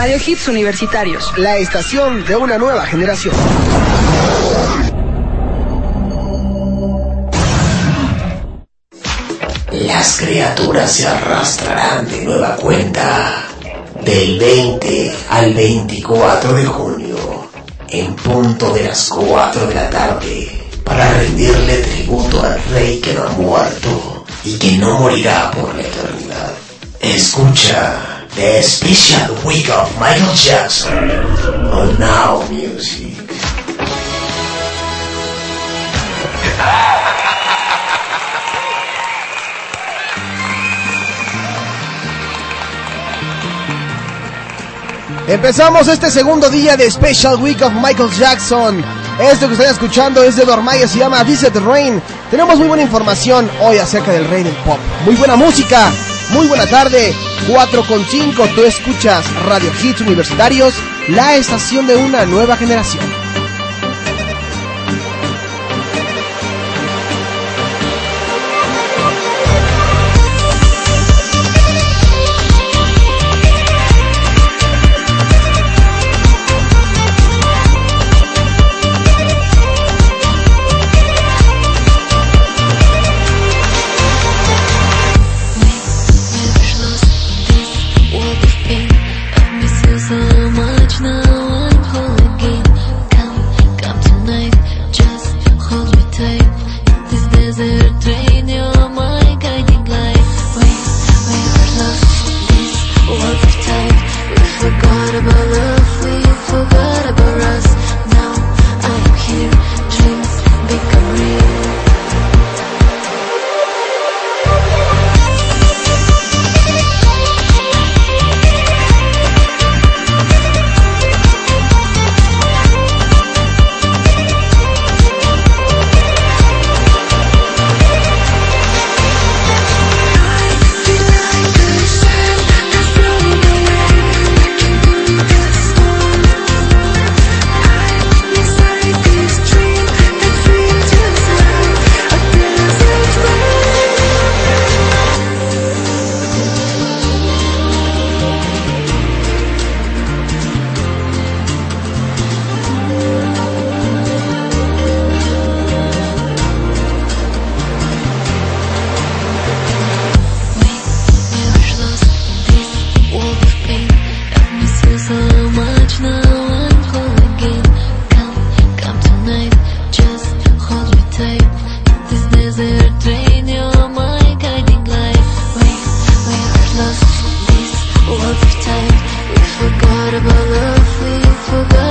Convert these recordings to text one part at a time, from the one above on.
Radio Hits Universitarios, la estación de una nueva generación. Las criaturas se arrastrarán de nueva cuenta del 20 al 24 de junio, en punto de las 4 de la tarde, para rendirle tributo al rey que no ha muerto y que no morirá por la eternidad. Escucha The Special Week of Michael Jackson on Now Music. Empezamos este segundo día de Special Week of Michael Jackson. Esto que están escuchando es de Dormaya, se llama Visit Rain. Tenemos muy buena información hoy acerca del rey del pop. Muy buena música, muy buena tarde. 4 con 5, tú escuchas Radio Hits Universitarios, la estación de una nueva generación. What about love we forgot?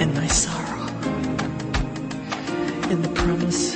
And my sorrow, in the promise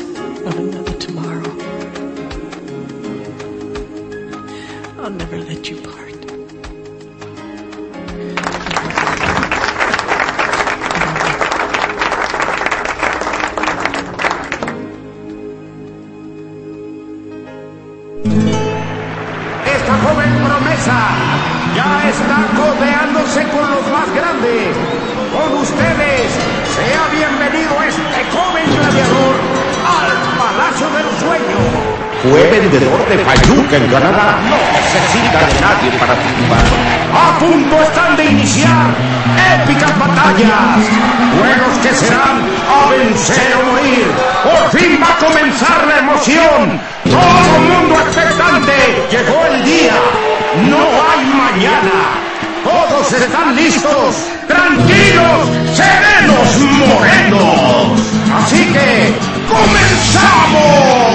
Fayuca en Canadá. No necesita de nadie para triunfar. A punto están de iniciar épicas batallas. Juegos que serán a vencer o morir. Por fin va a comenzar la emoción. Todo el mundo expectante. Llegó el día. No hay mañana. Todos están listos, tranquilos, serenos, morenos. Así que, ¡comenzamos!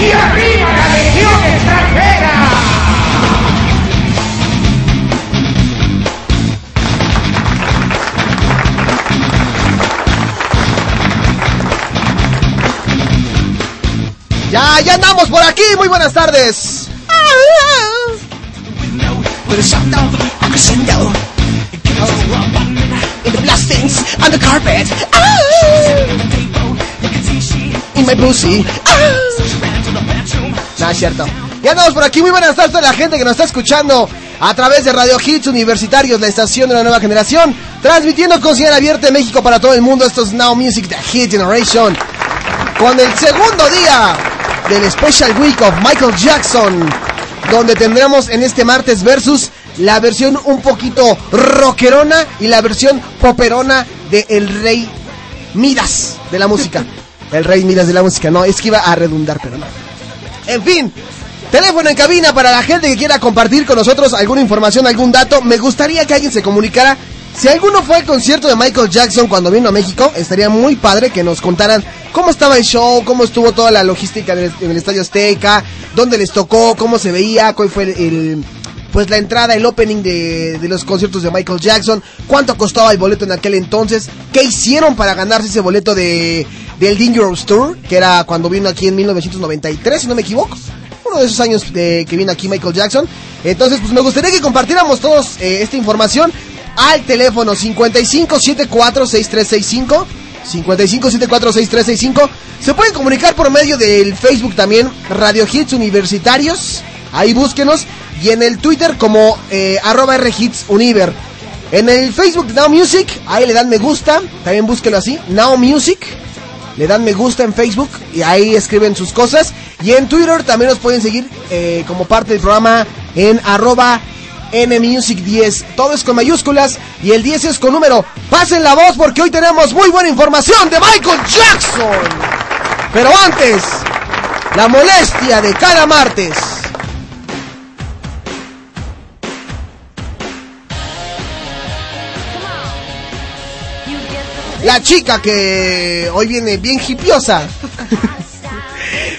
¡Y arriba Ya, ya andamos por aquí. Muy buenas tardes. With a sound of a crescendo. In the blastings on the carpet. In my pussy. No, es cierto. Ya andamos por aquí. Muy buenas tardes a la gente que nos está escuchando a través de Radio Hits Universitarios, la estación de la nueva generación. Transmitiendo con señal abierta en México para todo el mundo. Esto es Now Music, The Hit Generation. Con el segundo día del Special Week of Michael Jackson. Donde tendremos en este martes versus la versión un poquito rockerona y la versión poperona de El Rey Midas de la música. El Rey Midas de la música. No, es que iba a redundar, pero no. En fin, teléfono en cabina para la gente que quiera compartir con nosotros alguna información, algún dato. Me gustaría que alguien se comunicara. Si alguno fue al concierto de Michael Jackson cuando vino a México, estaría muy padre que nos contaran cómo estaba el show, cómo estuvo toda la logística en el, Estadio Azteca, dónde les tocó, cómo se veía, cuál fue el, pues la entrada, el opening de, de los conciertos de Michael Jackson, cuánto costaba el boleto en aquel entonces, qué hicieron para ganarse ese boleto de del Dangerous Tour, que era cuando vino aquí en 1993, si no me equivoco. Uno de esos años de que vino aquí Michael Jackson. Entonces, pues me gustaría que compartiéramos todos eh, esta información al teléfono 55746365. 55746365. Se pueden comunicar por medio del Facebook también, Radio Hits Universitarios. Ahí búsquenos. Y en el Twitter como eh, arroba Univer. En el Facebook Now Music, ahí le dan me gusta. También búsquelo así, Now Music. Le dan me gusta en Facebook y ahí escriben sus cosas. Y en Twitter también nos pueden seguir eh, como parte del programa en arroba NMusic10. Todo es con mayúsculas y el 10 es con número. Pasen la voz porque hoy tenemos muy buena información de Michael Jackson. Pero antes, la molestia de cada martes. La chica que hoy viene bien hipiosa.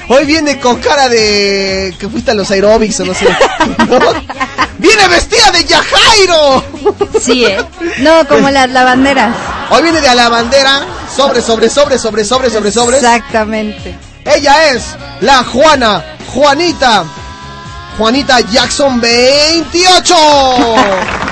Hoy viene con cara de que fuiste a los aerobics o no sé. ¿no? Viene vestida de Yajairo. Sí, ¿eh? No, como las lavanderas. Hoy viene de la bandera, sobre, sobre, sobre, sobre, sobre, sobre, sobre. Exactamente. Ella es la Juana, Juanita, Juanita Jackson 28.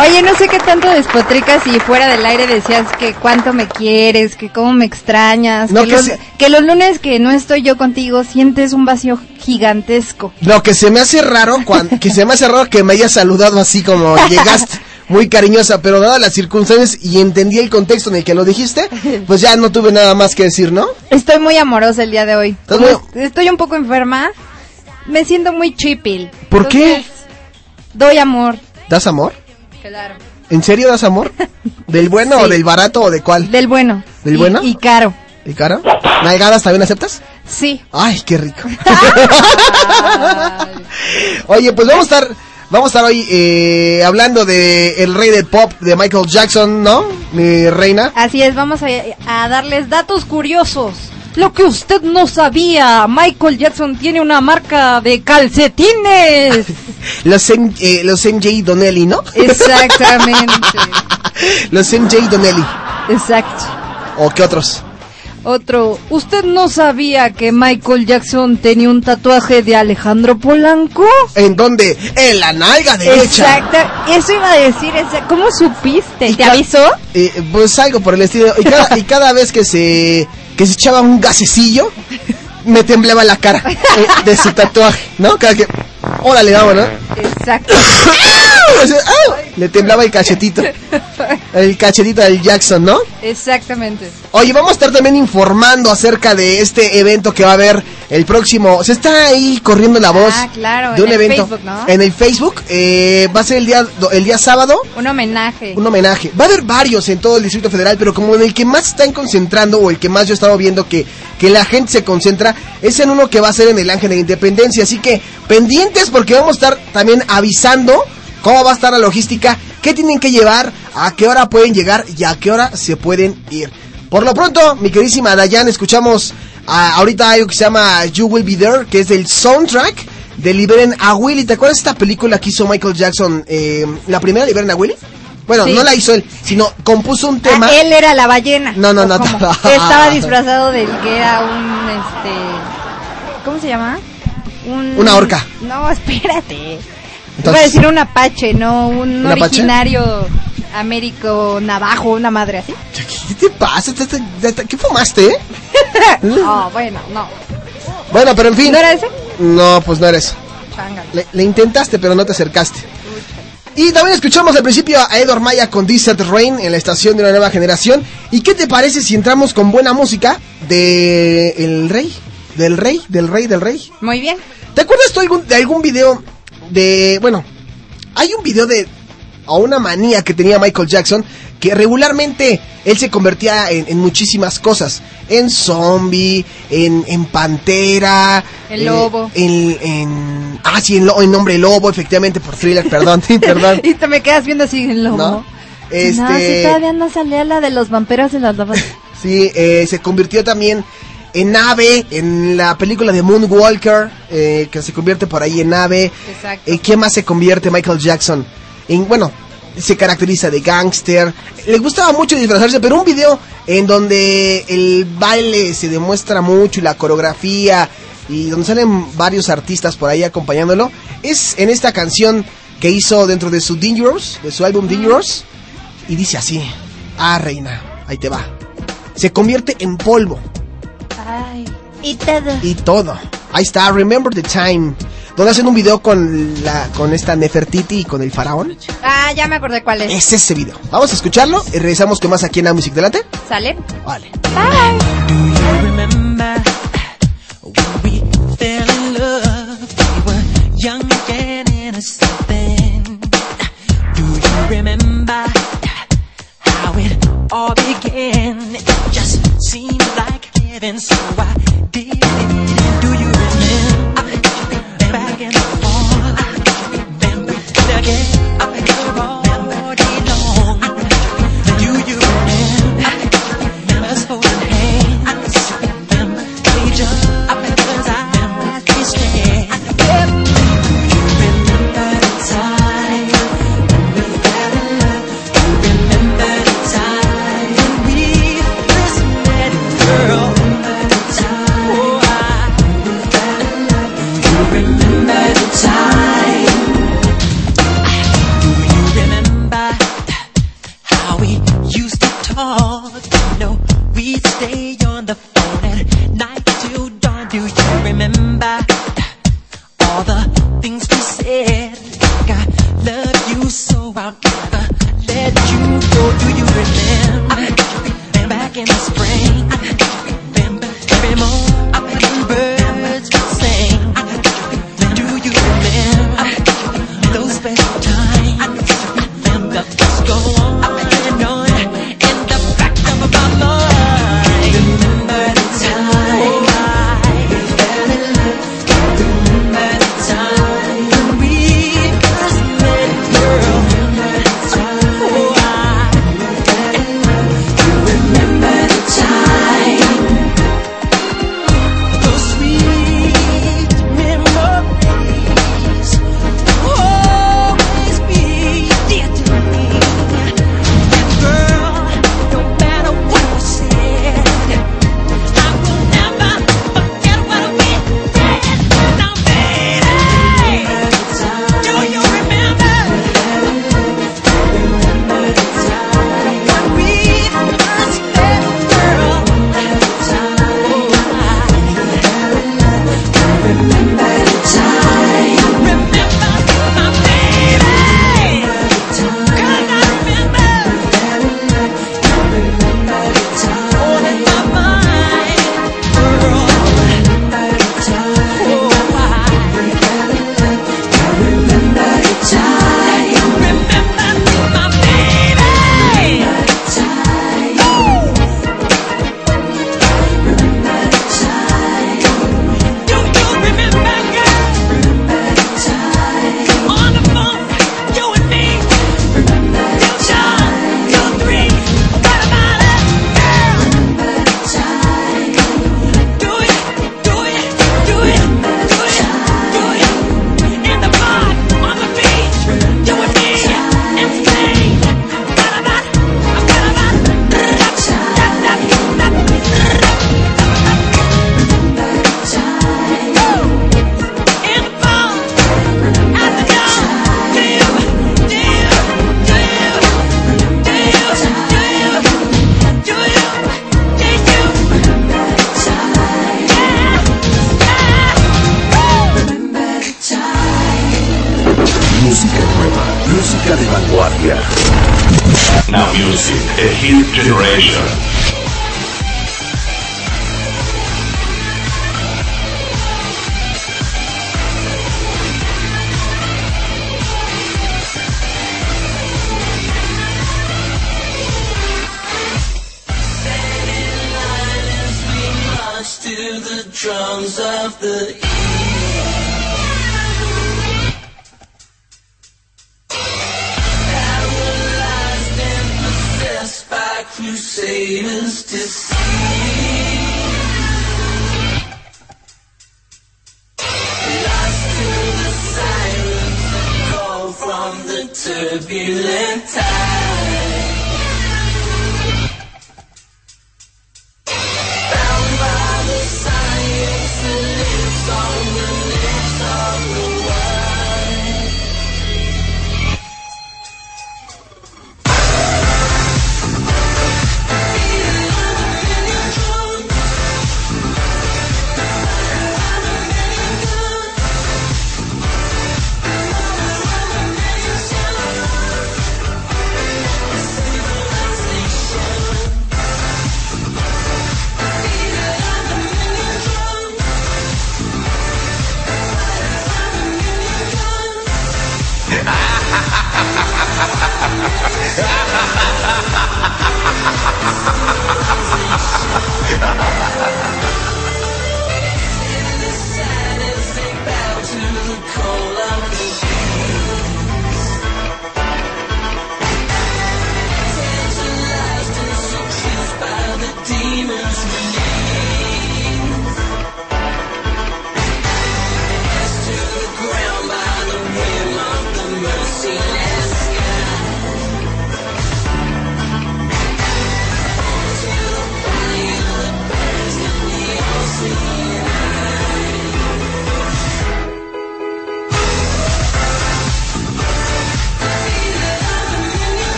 Oye, no sé qué tanto despotricas si fuera del aire decías que cuánto me quieres, que cómo me extrañas, No, que, que los, sí. que los lunes que no estoy yo contigo sientes un vacío gigantesco. Lo que se me hace raro, que se me hace raro que me hayas saludado así como llegaste, muy cariñosa, pero dadas las circunstancias y entendí el contexto en el que lo dijiste, pues ya no tuve nada más que decir, ¿no? Estoy muy amorosa el día de hoy. ¿Estás Como muy- est- Estoy un poco enferma. Me siento muy chipil. ¿Por qué? Doy amor. ¿Das amor? ¿En serio das amor? ¿Del bueno o del barato o de cuál? Del bueno. ¿Del Y- bueno? Y caro. ¿Y cara? ¿Nalgadas también aceptas? Sí. Ay, qué rico. Oye, pues vamos a estar Vamos a estar hoy eh, hablando de el rey del pop de Michael Jackson, ¿no? Mi reina. Así es, vamos a, a darles datos curiosos. Lo que usted no sabía, Michael Jackson tiene una marca de calcetines. Los, M- eh, los MJ Donnelly, ¿no? Exactamente. Los MJ Donnelly. Exacto. ¿O qué otros? Otro, ¿usted no sabía que Michael Jackson tenía un tatuaje de Alejandro Polanco? ¿En dónde? En la nalga derecha. Exacto, eso iba a decir, ¿cómo supiste? ¿Te avisó? Eh, pues algo por el estilo. Y cada, y cada vez que se, que se echaba un gasecillo, me temblaba la cara eh, de su tatuaje, ¿no? Cada que... Órale, vamos, ¿no? Exacto. O. Le temblaba el cachetito. El cachetito del Jackson, ¿no? Exactamente. Oye, vamos a estar también informando acerca de este evento que va a haber el próximo. Se está ahí corriendo la voz Ah, claro, de en un el evento Facebook, ¿no? en el Facebook. eh, va a ser el día el día sábado. Un homenaje. Un homenaje. Va a haber varios en todo el Distrito Federal, pero como en el que más están concentrando o el que más yo he estado viendo que, que la gente se concentra es en uno que va a ser en el Ángel de Independencia. Así que pendientes porque vamos a estar también avisando cómo va a estar la logística, qué tienen que llevar, a qué hora pueden llegar y a qué hora se pueden ir. Por lo pronto, mi queridísima Dayan, escuchamos ah, ahorita algo que se llama You Will Be There, que es del soundtrack de Liberen a Willy. ¿Te acuerdas de esta película que hizo Michael Jackson? eh, la primera, Liberen a Willy. Bueno, Sí. no la hizo él, sino compuso un tema. Ah, él era la ballena. No, no, ¿O no, no. Estaba disfrazado del que era un, este, ¿cómo se llama? Un- Una orca. No, espérate. Iba a Entonces- decir un apache, no un ¿Un apache? originario américo navajo, una madre así. ¿Qué te pasa? ¿Te- te- te- te- ¿Qué fumaste? eh? Oh, bueno, no. Bueno, pero en fin. ¿No era ese? No, pues no eres. Chángale. Le, le intentaste, pero no te acercaste. Y también escuchamos al principio a Edward Maya con Desert Rain en la estación de una nueva generación. ¿Y qué te parece si entramos con buena música de El Rey? Del Rey, del Rey, del Rey. Muy bien. ¿Te acuerdas tú algún- de algún video de... Bueno, hay un video de... O una manía que tenía Michael Jackson que regularmente él se convertía en, en muchísimas cosas. En zombie, en, en pantera. El lobo. En, en- ah, sí, en, lo- en Hombre Lobo, efectivamente, por thriller, perdón, sí, perdón. y te me quedas viendo así en lobo. ¿No? Este... No, si todavía no salía la de los vampiros y las lobas. Sí, eh, se convirtió también en ave en la película de Moonwalker, eh, que se convierte por ahí en ave. Exacto. ¿En qué más se convierte Michael Jackson? En, bueno, se caracteriza de gángster. Le gustaba mucho disfrazarse, pero un video en donde el baile se demuestra mucho y la coreografía y donde salen varios artistas por ahí acompañándolo, es en esta canción que hizo dentro de su Dangerous, de su álbum Dangerous, y dice así, ah reina, ahí te va. Se convierte en polvo Ay. Y todo. y todo. Ahí está, Remember the Time. Donde hacen un video con la con esta Nefertiti y con el faraón. Ah, ya me acordé cuál es. Es ese video. Vamos a escucharlo y regresamos con más aquí en la Music Delante. ¿Sale? Vale. remember when we fell in love? We were young and innocent then. Do you remember how it all began? It just seemed like heaven, so I did it. Do you remember back in the fall? Then we together all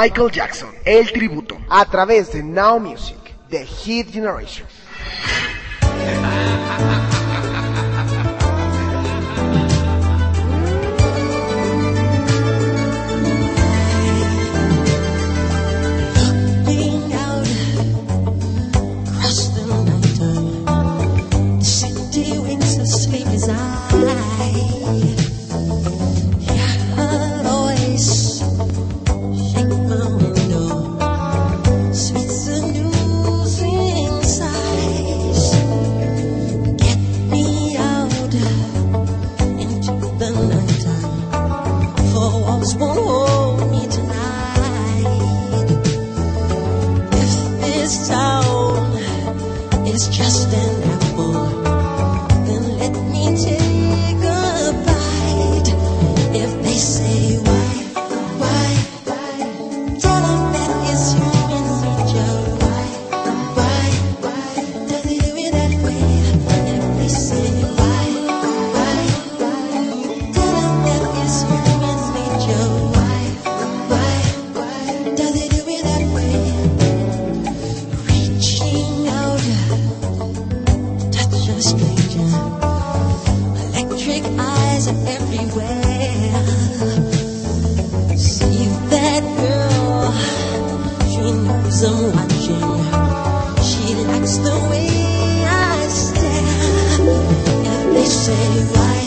Michael Jackson, el tributo, a través de Now Music, The Hit Generation. Watching. She likes the way I stare. They say why,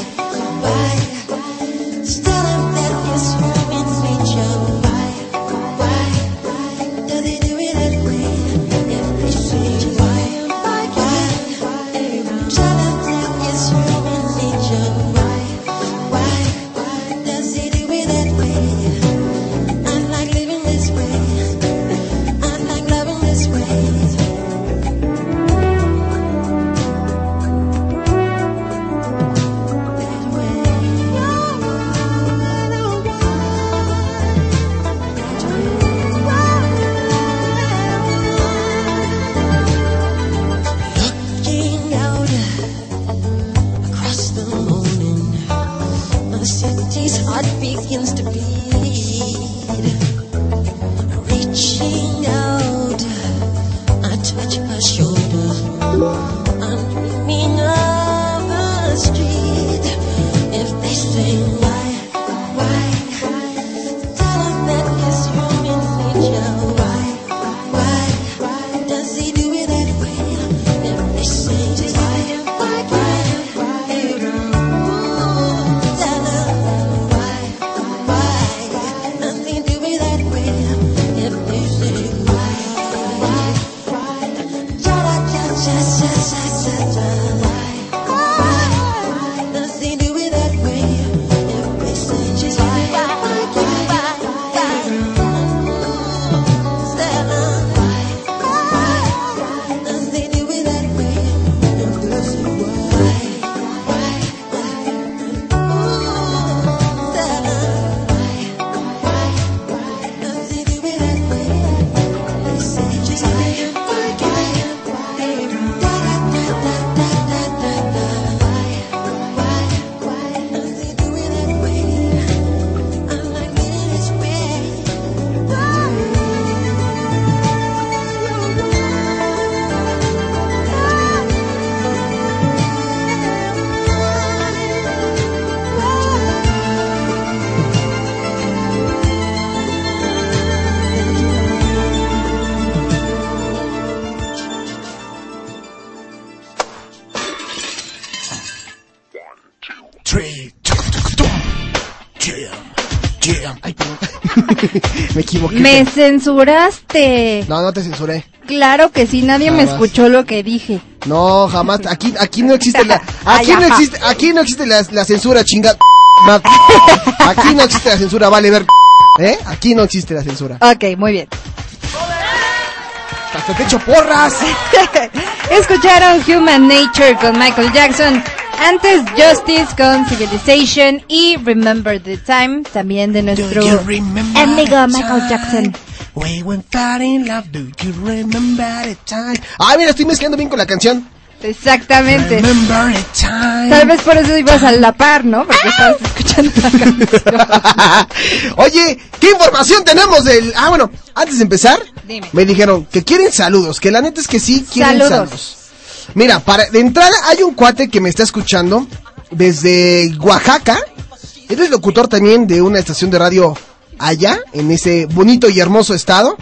me equivoqué. Me censuraste. No, no te censuré. Claro que sí, nadie me escuchó lo que dije. No, jamás. Aquí, aquí no existe la, aquí no existe, aquí no existe la, la censura, chinga. Aquí no existe la censura, vale ver. ¿Eh? Aquí no existe la censura. Ok, muy bien. Hasta te echo porras. Escucharon Human Nature con Michael Jackson. Antes Justice con Civilization y Remember the Time también de nuestro amigo Michael? Jackson. We went in love, do you remember the time? Ah, mira, estoy mezclando bien con la canción. Exactamente. Remember the time. Tal vez por eso ibas a la par, ¿no? Porque estabas escuchando la canción. Oye, ¿qué información tenemos del... Ah, bueno, antes de empezar, Dime. me dijeron que quieren saludos, que la neta es que sí quieren Saludos. saludos. Mira, para de entrada hay un cuate que me está escuchando desde Oaxaca. Él es locutor también de una estación de radio allá, en ese bonito y hermoso estado.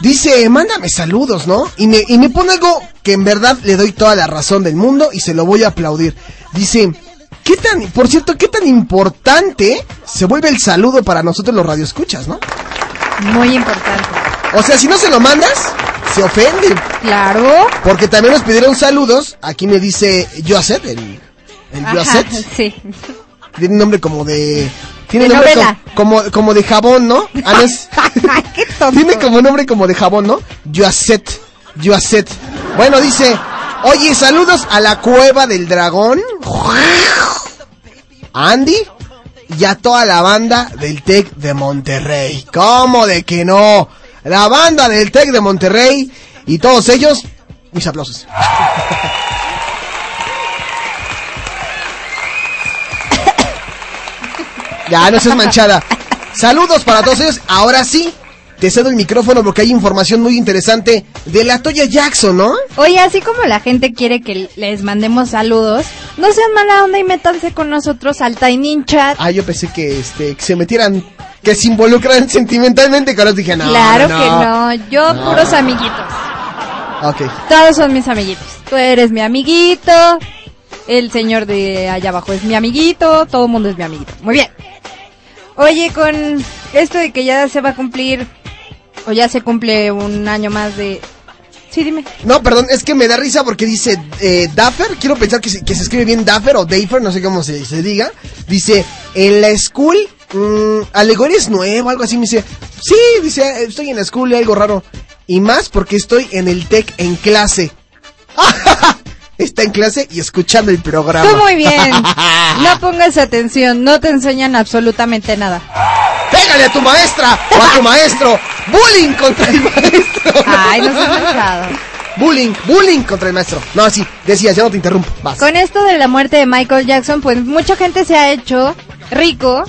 Dice, mándame saludos, ¿no? Y me, y me pone algo que en verdad le doy toda la razón del mundo y se lo voy a aplaudir. Dice, ¿qué tan, por cierto, qué tan importante se vuelve el saludo para nosotros los radioescuchas, ¿no? Muy importante. O sea, si no se lo mandas, se ofende. Claro. Porque también nos pidieron saludos. Aquí me dice Joacet, el, el Ajá, sí. Tiene un nombre como de... Tiene De nombre como, como de jabón, ¿no? Ah, Qué tonto. Tiene como nombre como de jabón, ¿no? Joacet. Joacet. Bueno, dice, oye, saludos a la cueva del dragón. A Andy y a toda la banda del TEC de Monterrey. ¿Cómo de que no? La banda del TEC de Monterrey y todos ellos, mis aplausos. Ya, no seas manchada. Saludos para todos ellos. Ahora sí, te cedo el micrófono porque hay información muy interesante de la Toya Jackson, ¿no? Oye, así como la gente quiere que les mandemos saludos, no sean mala onda y métanse con nosotros al Tiny Chat. Ah, yo pensé que este que se metieran que se involucran sentimentalmente con los dije, no. claro no, que no. Yo, No. puros amiguitos. Ok. Todos son mis amiguitos. Tú eres mi amiguito. El señor de allá abajo es mi amiguito. Todo el mundo es mi amiguito. Muy bien. Oye, con esto de que ya se va a cumplir, o ya se cumple un año más de... Sí, dime. No, perdón, es que me da risa porque dice eh, Daffer, quiero pensar que se, que se escribe bien Daffer o Daffer, no sé cómo se, se diga. Dice, en la school, mm, alegoría es nuevo, algo así. Me dice, sí, dice, estoy en la school y algo raro. Y más porque estoy en el tech en clase. Está en clase y escuchando el programa. Tú muy bien. No pongas atención, no te enseñan absolutamente nada. ¡Pégale a tu maestra o a tu maestro! ¡Bullying contra el maestro! Ay, no seas manchado. Bullying, bullying contra el maestro. No, sí, decías, ya no te interrumpo. Vas. Con esto de la muerte de Michael Jackson, pues mucha gente se ha hecho rico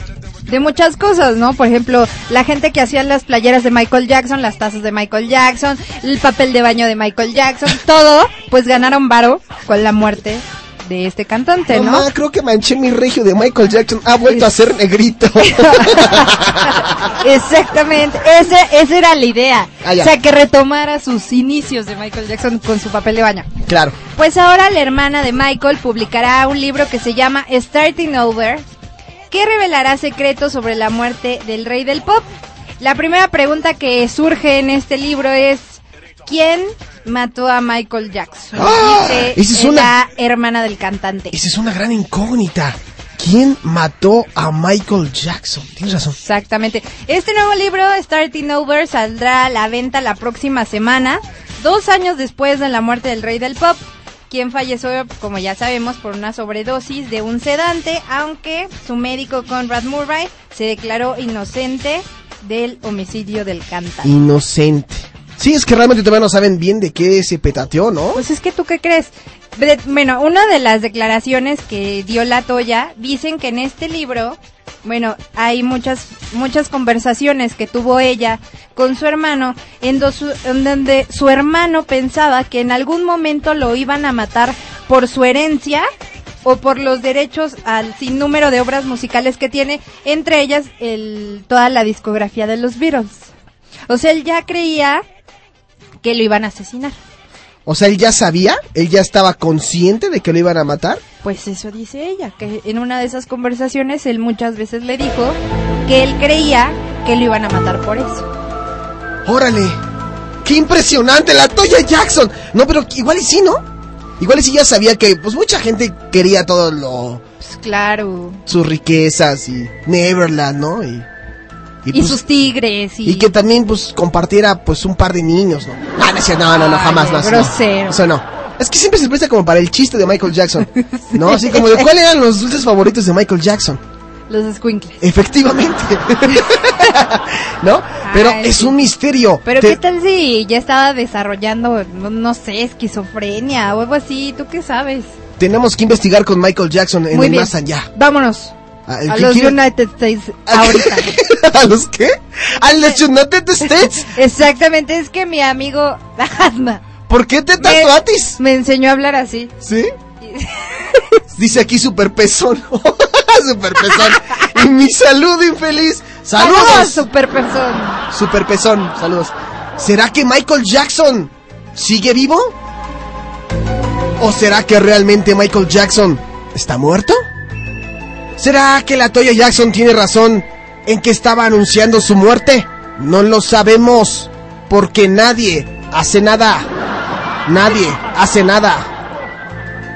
de muchas cosas, ¿no? Por ejemplo, la gente que hacía las playeras de Michael Jackson, las tazas de Michael Jackson, el papel de baño de Michael Jackson, todo, pues ganaron varo con la muerte de este cantante, ¿no? Mamá, creo que manché mi regio de Michael Jackson. Ha vuelto a ser negrito. Exactamente, ese, esa era la idea. Ah, o sea, que retomara sus inicios de Michael Jackson con su papel de baño. claro. Pues ahora la hermana de Michael publicará un libro que se llama Starting Over, que revelará secretos sobre la muerte del rey del pop. La primera pregunta que surge en este libro es ¿quién mató a Michael Jackson? ¡Ah! Dice Esa es una- la hermana del cantante. Esa es una gran incógnita. ¿Quién mató a Michael Jackson? Tienes razón. Exactamente. Este nuevo libro, Starting Over, saldrá a la venta la próxima semana, dos años después de la muerte del rey del pop, quien falleció, como ya sabemos, por una sobredosis de un sedante, aunque su médico Conrad Murray se declaró inocente del homicidio del cantante. Inocente. Sí, es que realmente todavía no saben bien de qué se petateó, ¿no? Pues es que tú qué crees. Bueno, una de las declaraciones que dio la Toya dicen que en este libro, bueno, hay muchas muchas conversaciones que tuvo ella con su hermano en, donde su hermano pensaba que en algún momento lo iban a matar por su herencia o por los derechos al sinnúmero de obras musicales que tiene, entre ellas el, toda la discografía de los Beatles. O sea, él ya creía que lo iban a asesinar. O sea, él ya sabía, él ya estaba consciente de que lo iban a matar. Pues eso dice ella, que en una de esas conversaciones él muchas veces le dijo que él creía que lo iban a matar por eso. ¡Órale! ¡Qué impresionante! ¡La Toya Jackson! No, pero igual y sí, ¿no? Igual y sí ya sabía que, pues, mucha gente quería todo lo... Pues claro. Sus riquezas y Neverland, ¿no? Y, Y, pues, sus tigres y... y que también, pues, compartiera, pues, un par de niños, ¿no? Ah, no, no, no, jamás más. no. grosero. Eso no. Es que siempre se presta como para el chiste de Michael Jackson, ¿no? Así como de, ¿cuáles eran los dulces favoritos de Michael Jackson? Los squinkles. Efectivamente. ¿No? Pero Ay, es sí. un misterio. Pero Te- qué tal si ya estaba desarrollando, no, no sé, esquizofrenia o algo así, ¿tú qué sabes? Tenemos que investigar con Michael Jackson en Muy el bien. más allá. Vámonos. Ah, A los quiere- United States ahorita. ¿A los qué? ¿A los United States? Exactamente, es que mi amigo Asma ¿Por qué te me, tatuatis? me enseñó a hablar así. ¿Sí? Dice aquí super pezón. super pezón. Y mi salud infeliz. ¡Saludos! super persona! Super pezón, saludos. ¿Será que Michael Jackson sigue vivo? ¿O será que realmente Michael Jackson está muerto? ¿Será que la Toya Jackson tiene razón en que estaba anunciando su muerte? No lo sabemos, porque nadie hace nada. Nadie hace nada.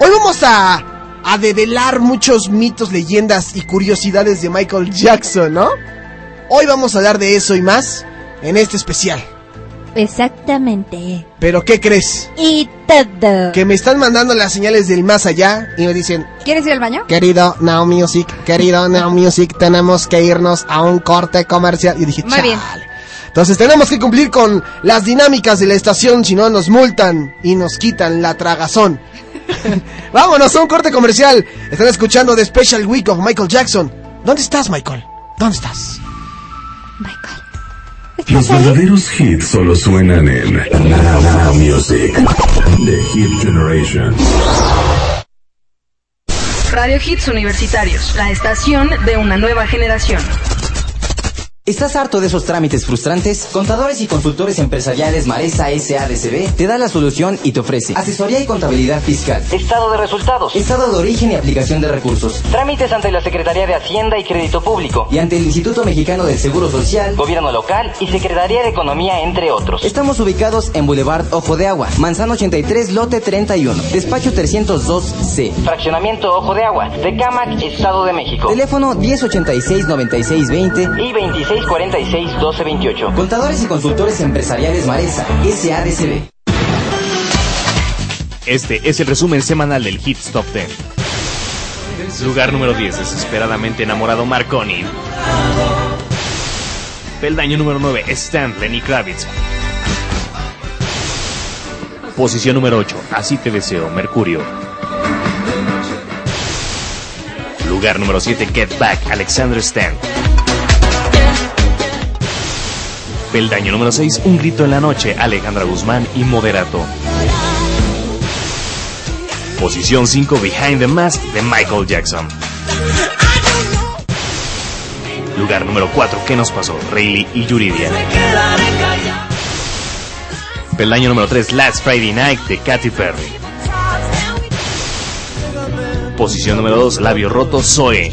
Hoy vamos a, a develar muchos mitos, leyendas y curiosidades de Michael Jackson, ¿no? Hoy vamos a hablar de eso y más en este especial. Exactamente. Pero ¿qué crees? Y todo. Que me están mandando las señales del más allá y me dicen, ¿Quieres ir al baño? querido Now Music, querido Now Music, tenemos que irnos a un corte comercial. Y dije, Muy bien. "Chale". Entonces tenemos que cumplir con las dinámicas de la estación, si no nos multan y nos quitan la tragazón. Vámonos a un corte comercial. Están escuchando The Special Week of Michael Jackson. ¿Dónde estás, Michael? ¿Dónde estás? Los verdaderos hits solo suenan en Now Music, The Hit Generation. Radio Hits Universitarios, la estación de una nueva generación. ¿Estás harto de esos trámites frustrantes? Contadores y consultores empresariales Maresa SADCB te da la solución y te ofrece asesoría y contabilidad fiscal, estado de resultados, estado de origen y aplicación de recursos, trámites ante la Secretaría de Hacienda y Crédito Público y ante el Instituto Mexicano del Seguro Social, Gobierno Local y Secretaría de Economía, entre otros. Estamos ubicados en Boulevard Ojo de Agua, Manzano 83, lote 31, despacho 302C, fraccionamiento Ojo de Agua, Tecámac, Estado de México. Teléfono 1086-9620 y 2646-1228. Contadores y consultores empresariales Maresa, SADCB. Este es el resumen semanal del Hits Top 10. Lugar número 10, desesperadamente enamorado Marconi. Peldaño número 9, Stan Lenny Kravitz. Posición número 8, Así te deseo, Mercurio. Lugar número 7, Get Back, Alexander Stan. Peldaño número 6, Un grito en la noche, Alejandra Guzmán y Moderato. Posición 5, Behind the Mask de Michael Jackson. Lugar número 4, ¿qué nos pasó? Rayleigh y Yuridia. Peldaño número 3, Last Friday Night de Katy Perry. Posición número 2, Labio Roto, Zoe.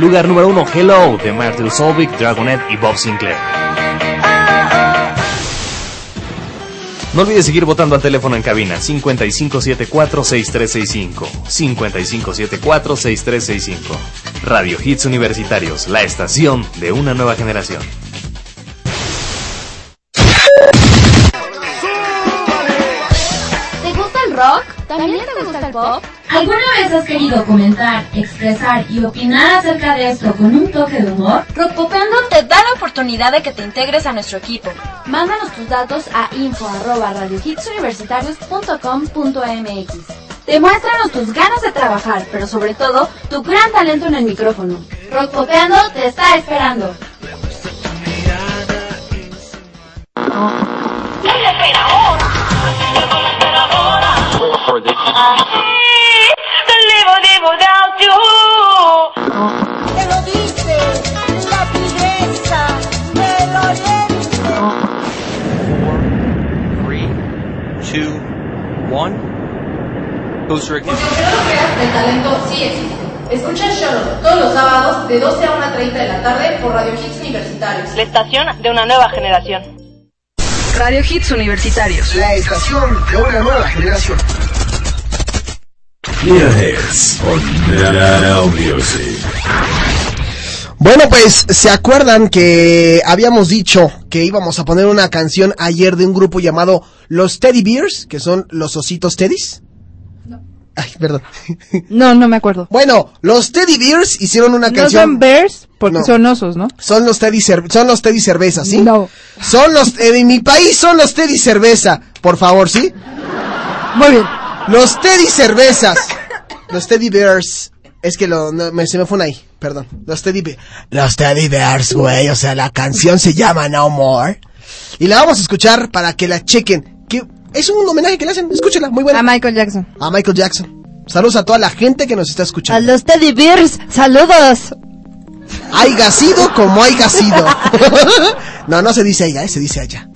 Lugar número 1, Hello de Martin Solvik, Dragonet y Bob Sinclair. No olvides seguir votando al teléfono en cabina 5574-6365. 5574-6365. Radio Hits Universitarios, la estación de una nueva generación. ¿Te gusta el rock? ¿También te gusta el pop? ¿Alguna vez has querido comentar, expresar y opinar acerca de esto con un toque de humor? Rockpopeando te da la oportunidad de que te integres a nuestro equipo. Mándanos tus datos a info@radiohitsuniversitarios.com.mx. Demuéstranos tus ganas de trabajar, pero sobre todo tu gran talento en el micrófono. Rockpopeando te está esperando. Te lo dice la tigresa del oriente. two, one. Booster again. El talento sí existe. Escucha el show todos los sábados de 12 a 1.30 de la tarde por Radio Hits Universitarios. La estación de una nueva generación. Radio Hits Universitarios. La estación de una nueva generación. On Music. Bueno, pues, ¿se acuerdan que habíamos dicho que íbamos a poner una canción ayer de un grupo llamado Los Teddy Bears, que son los ositos Teddys? Ay, perdón. No, no me acuerdo. Bueno, los Teddy Bears hicieron una No canción. son bears porque No. son osos, ¿no? Son los Teddy cer- son los Teddy cerveza, ¿sí? No. Son los eh, en mi país son los Teddy cerveza, por favor, ¿sí? Muy bien. Los Teddy cervezas. Los Teddy Bears. Es que lo, no, me, se me fue una ahí, perdón. Los Teddy Bears. Los Teddy Bears, güey. O sea, la canción se llama No More. Y la vamos a escuchar para que la chequen. Que es un homenaje que le hacen. Escúchela, muy buena. A Michael Jackson. A Michael Jackson. Saludos a toda la gente que nos está A escuchando. los Teddy Bears, saludos. Hay sido como hay sido. no, no se dice allá, eh, se dice allá.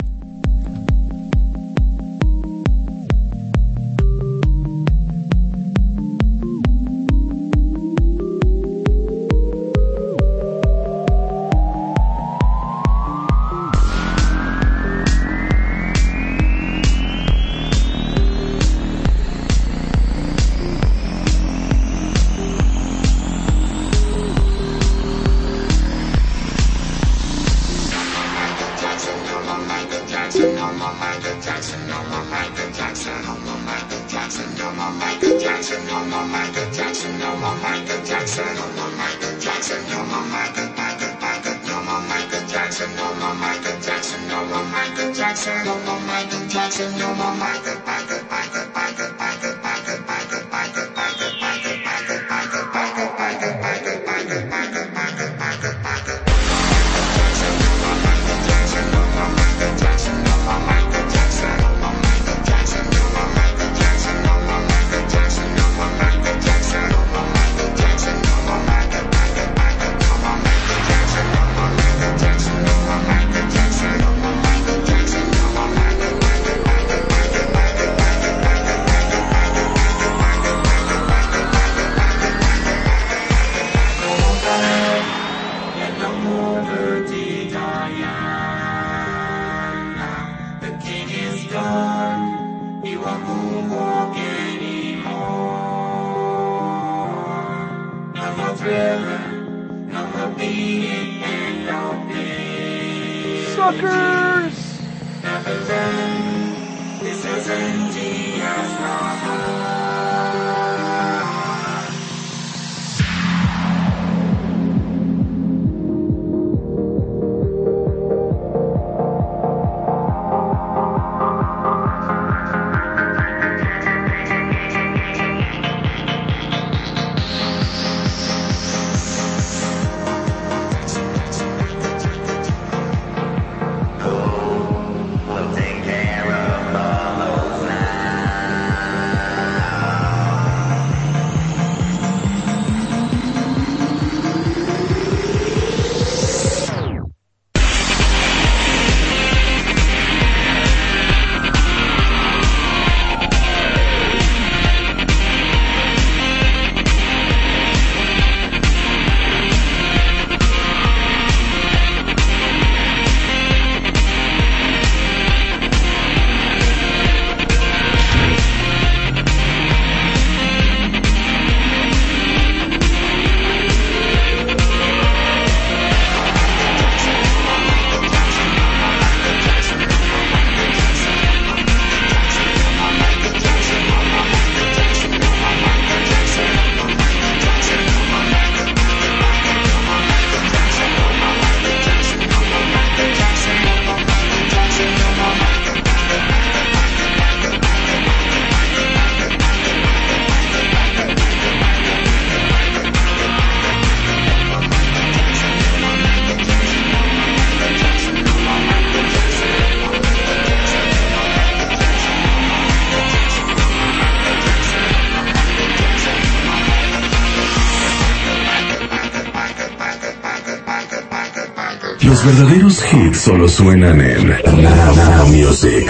Verdaderos hits solo suenan en Now, Music.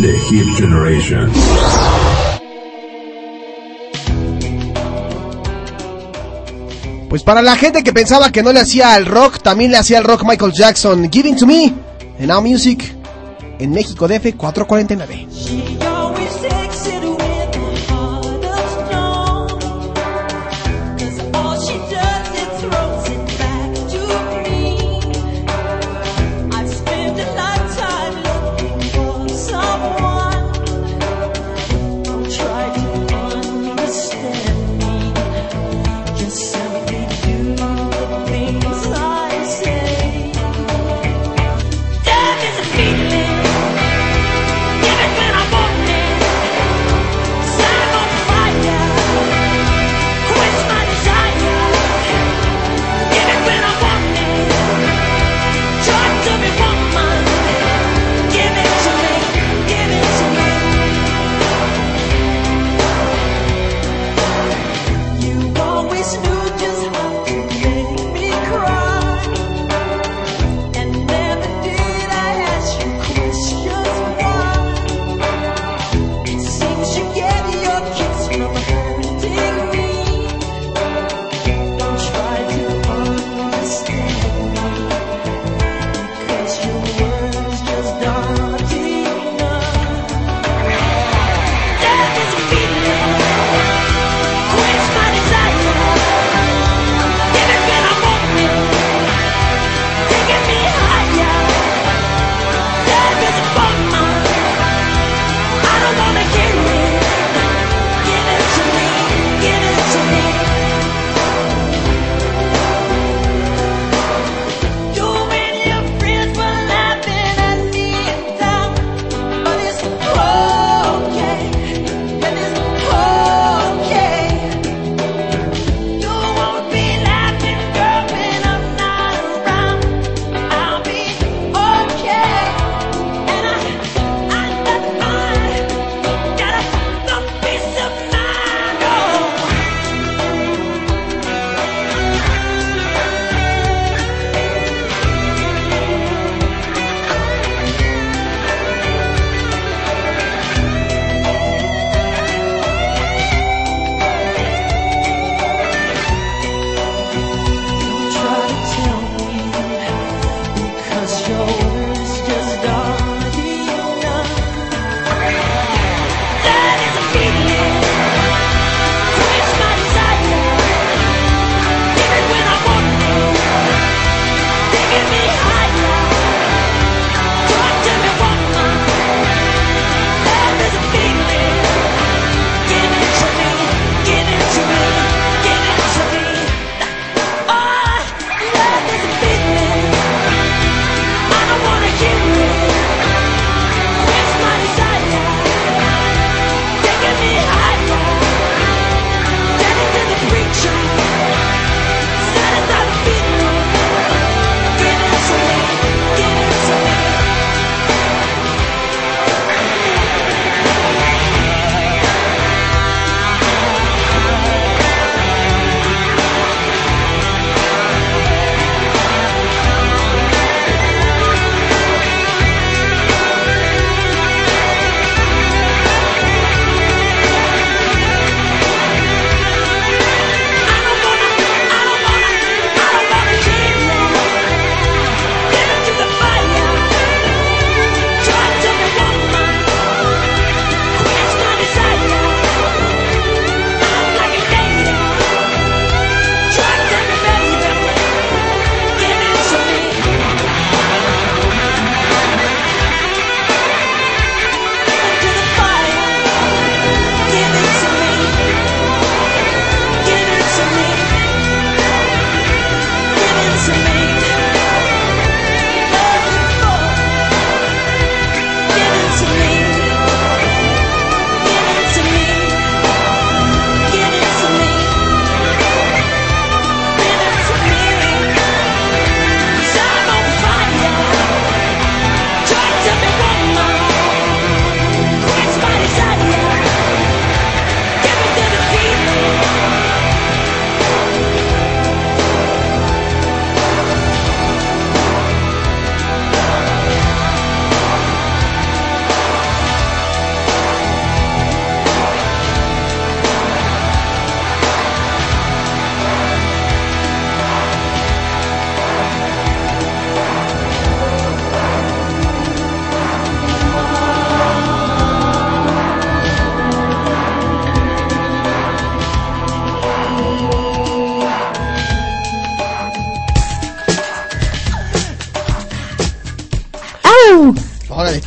The Hit Generation. Pues para la gente que pensaba que no le hacía al rock, también le hacía al rock Michael Jackson. Giving to me, en Now Music, en México DF 449.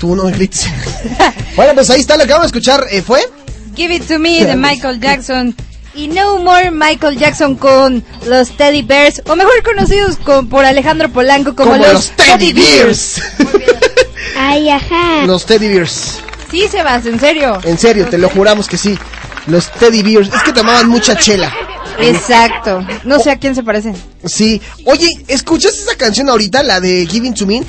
Tú no grites. bueno, pues ahí está lo que vamos a escuchar. eh, ¿Fue? Give It To Me de Michael Jackson. Y No More Michael Jackson con los Teddy Bears, o mejor conocidos con, por Alejandro Polanco como, Como los, los Teddy Bears. Ay, ajá. Los Teddy Bears. Sí, Sebas, en serio. En serio, te lo juramos que sí. Los Teddy Bears. Es que tomaban mucha chela. Exacto. No sé a quién se parecen. Sí. Oye, ¿escuchas esa canción ahorita, la de Giving to Me?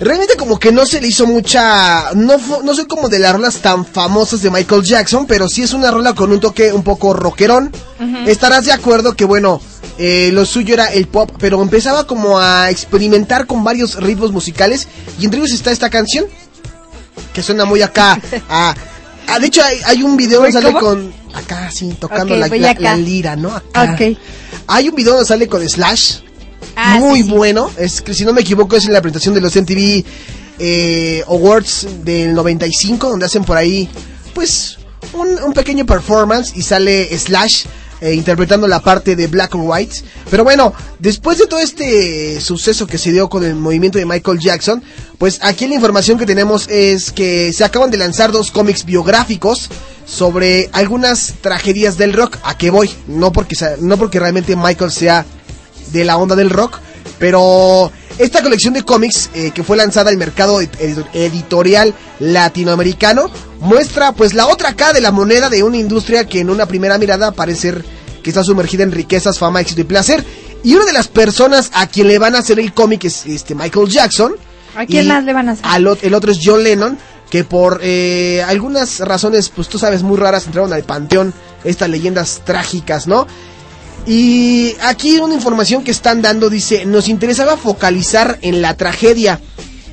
Realmente como que no se le hizo mucha... No, no soy como de las rolas tan famosas de Michael Jackson, pero sí es una rola con un toque un poco rockerón. Estarás de acuerdo que, bueno, eh, lo suyo era el pop, pero empezaba como a experimentar con varios ritmos musicales. Y entre ellos está esta canción, que suena muy acá a... de hecho, hay, hay un video donde sale con... Acá, sí, tocando la, voy la- acá. la lira, ¿no? Acá. Ok. Hay un video donde sale con Slash. Ah, muy sí, sí. bueno. Es que si no me equivoco es en la presentación de los MTV eh, Awards del 95, donde hacen por ahí, pues, un, un pequeño performance y sale Slash eh, interpretando la parte de Black or White. Pero bueno, después de todo este suceso que se dio con el movimiento de Michael Jackson, pues aquí la información que tenemos es que se acaban de lanzar dos cómics biográficos sobre algunas tragedias del rock. ¿A qué voy? No porque, no porque realmente Michael sea de la onda del rock, pero esta colección de cómics eh, que fue lanzada al mercado ed- ed- editorial latinoamericano muestra pues la otra cara de la moneda de una industria que en una primera mirada parece ser que está sumergida en riquezas, fama, éxito y placer. Y una de las personas a quien le van a hacer el cómic es este Michael Jackson. ¿A quién más le van a hacer? al el otro es John Lennon, que por eh, algunas razones, pues tú sabes, muy raras, entraron al panteón estas leyendas trágicas, ¿no? Y aquí una información que están dando dice, nos interesaba focalizar en la tragedia.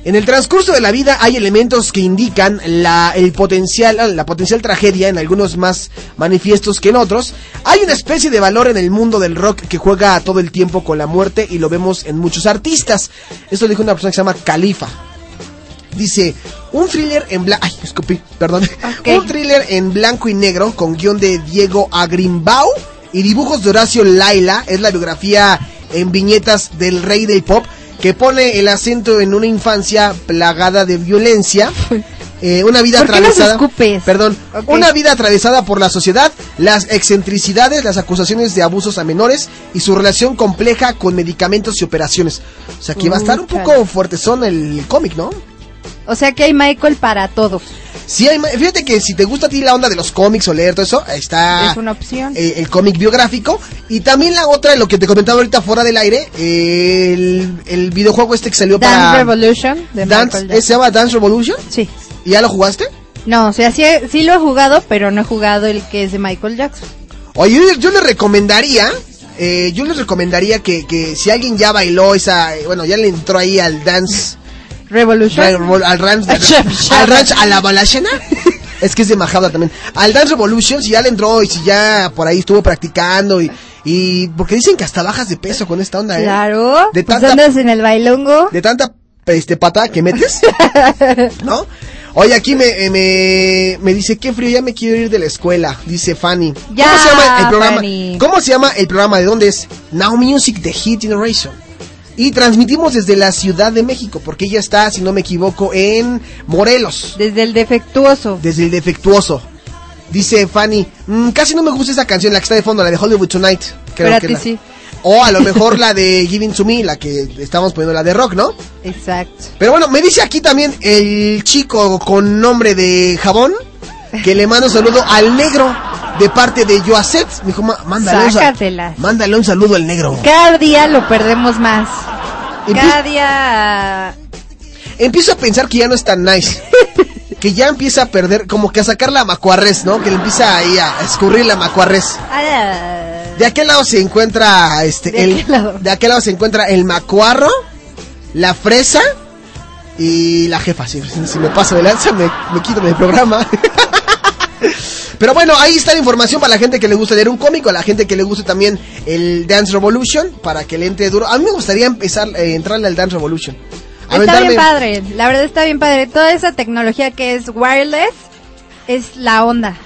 En el transcurso de la vida hay elementos que indican la, el potencial, la potencial tragedia en algunos más manifiestos que en otros. Hay una especie de valor en el mundo del rock que juega todo el tiempo con la muerte y lo vemos en muchos artistas. Esto lo dijo una persona que se llama Califa. Dice, un thriller en blanco... Ay, escupí, perdón. Un thriller en blanco y negro con guion de Diego Agrimbau y dibujos de Horacio Laila es la biografía en viñetas del rey del pop que pone el acento en una infancia plagada de violencia. eh, una vida ¿Por qué los atravesada. Perdón. Una vida atravesada por la sociedad, las excentricidades, las acusaciones de abusos a menores y su relación compleja con medicamentos y operaciones. O sea que va a estar un poco fuertezón el cómic, ¿no? O sea que hay Michael para todos. Sí, hay fíjate que si te gusta a ti la onda de los cómics o leer todo eso, está Es una opción. eh, el cómic biográfico. Y también la otra, lo que te comentaba ahorita fuera del aire, eh, el, el videojuego este que salió Dance para... Revolution de Dance, Michael ¿eh, Jackson. ¿Se llama Dance Revolution? Sí. ¿Y ya lo jugaste? No, o sea, sí, sí lo he jugado, pero no he jugado el que es de Michael Jackson. Oye, yo, yo le recomendaría, eh, yo les recomendaría que, que si alguien ya bailó esa, eh, bueno, ya le entró ahí al dance, Revolution. Revol- al ranch, al ranch, a la balashena, es que es de Majabla también, al dance revolution, si ya le entró y si ya por ahí estuvo practicando y, y porque dicen que hasta bajas de peso con esta onda, ¿eh? Claro. De pues tanta- andas en el bailongo. de tanta este patada que metes, ¿no? Oye, aquí me, eh, me, me dice, qué frío, ya me quiero ir de la escuela, dice Fanny. Ya, ¿Cómo se llama el programa? Fanny. ¿Cómo se llama el programa? ¿De dónde es? Now Music The Hit Generation. Y transmitimos desde la Ciudad de México, porque ella está, si no me equivoco, en Morelos. Desde el defectuoso. Desde el defectuoso. Dice Fanny, "Mm, casi no me gusta esa canción, la que está de fondo, la de Hollywood Tonight. Creo Pero que la- sí. O a lo mejor la de Giving to Me, la que estamos poniendo, la de rock, ¿no? Exacto. Pero bueno, me dice aquí también el chico con nombre de jabón que le mando un saludo al negro de parte de Joacet. Me dijo, "Ma- mándale un, mándale un saludo al negro. Cada día lo perdemos más. Empie- Cada día... Empiezo a pensar que ya no es tan nice. que ya empieza a perder, como que a sacar la macuarres, ¿no? Que le empieza ahí a escurrir la macuarres. Ah, De aquel lado se encuentra este ¿De el aquel de aquel lado se encuentra el macuarro, la fresa y la jefa. Si, si me paso de lanza me, me quito del programa. Pero bueno, ahí está la información para la gente que le gusta leer un cómico, a la gente que le guste también el Dance Revolution, para que le entre duro. A mí me gustaría empezar eh, entrarle al Dance Revolution. Está bien padre, la verdad está bien padre. Toda esa tecnología que es wireless es la onda.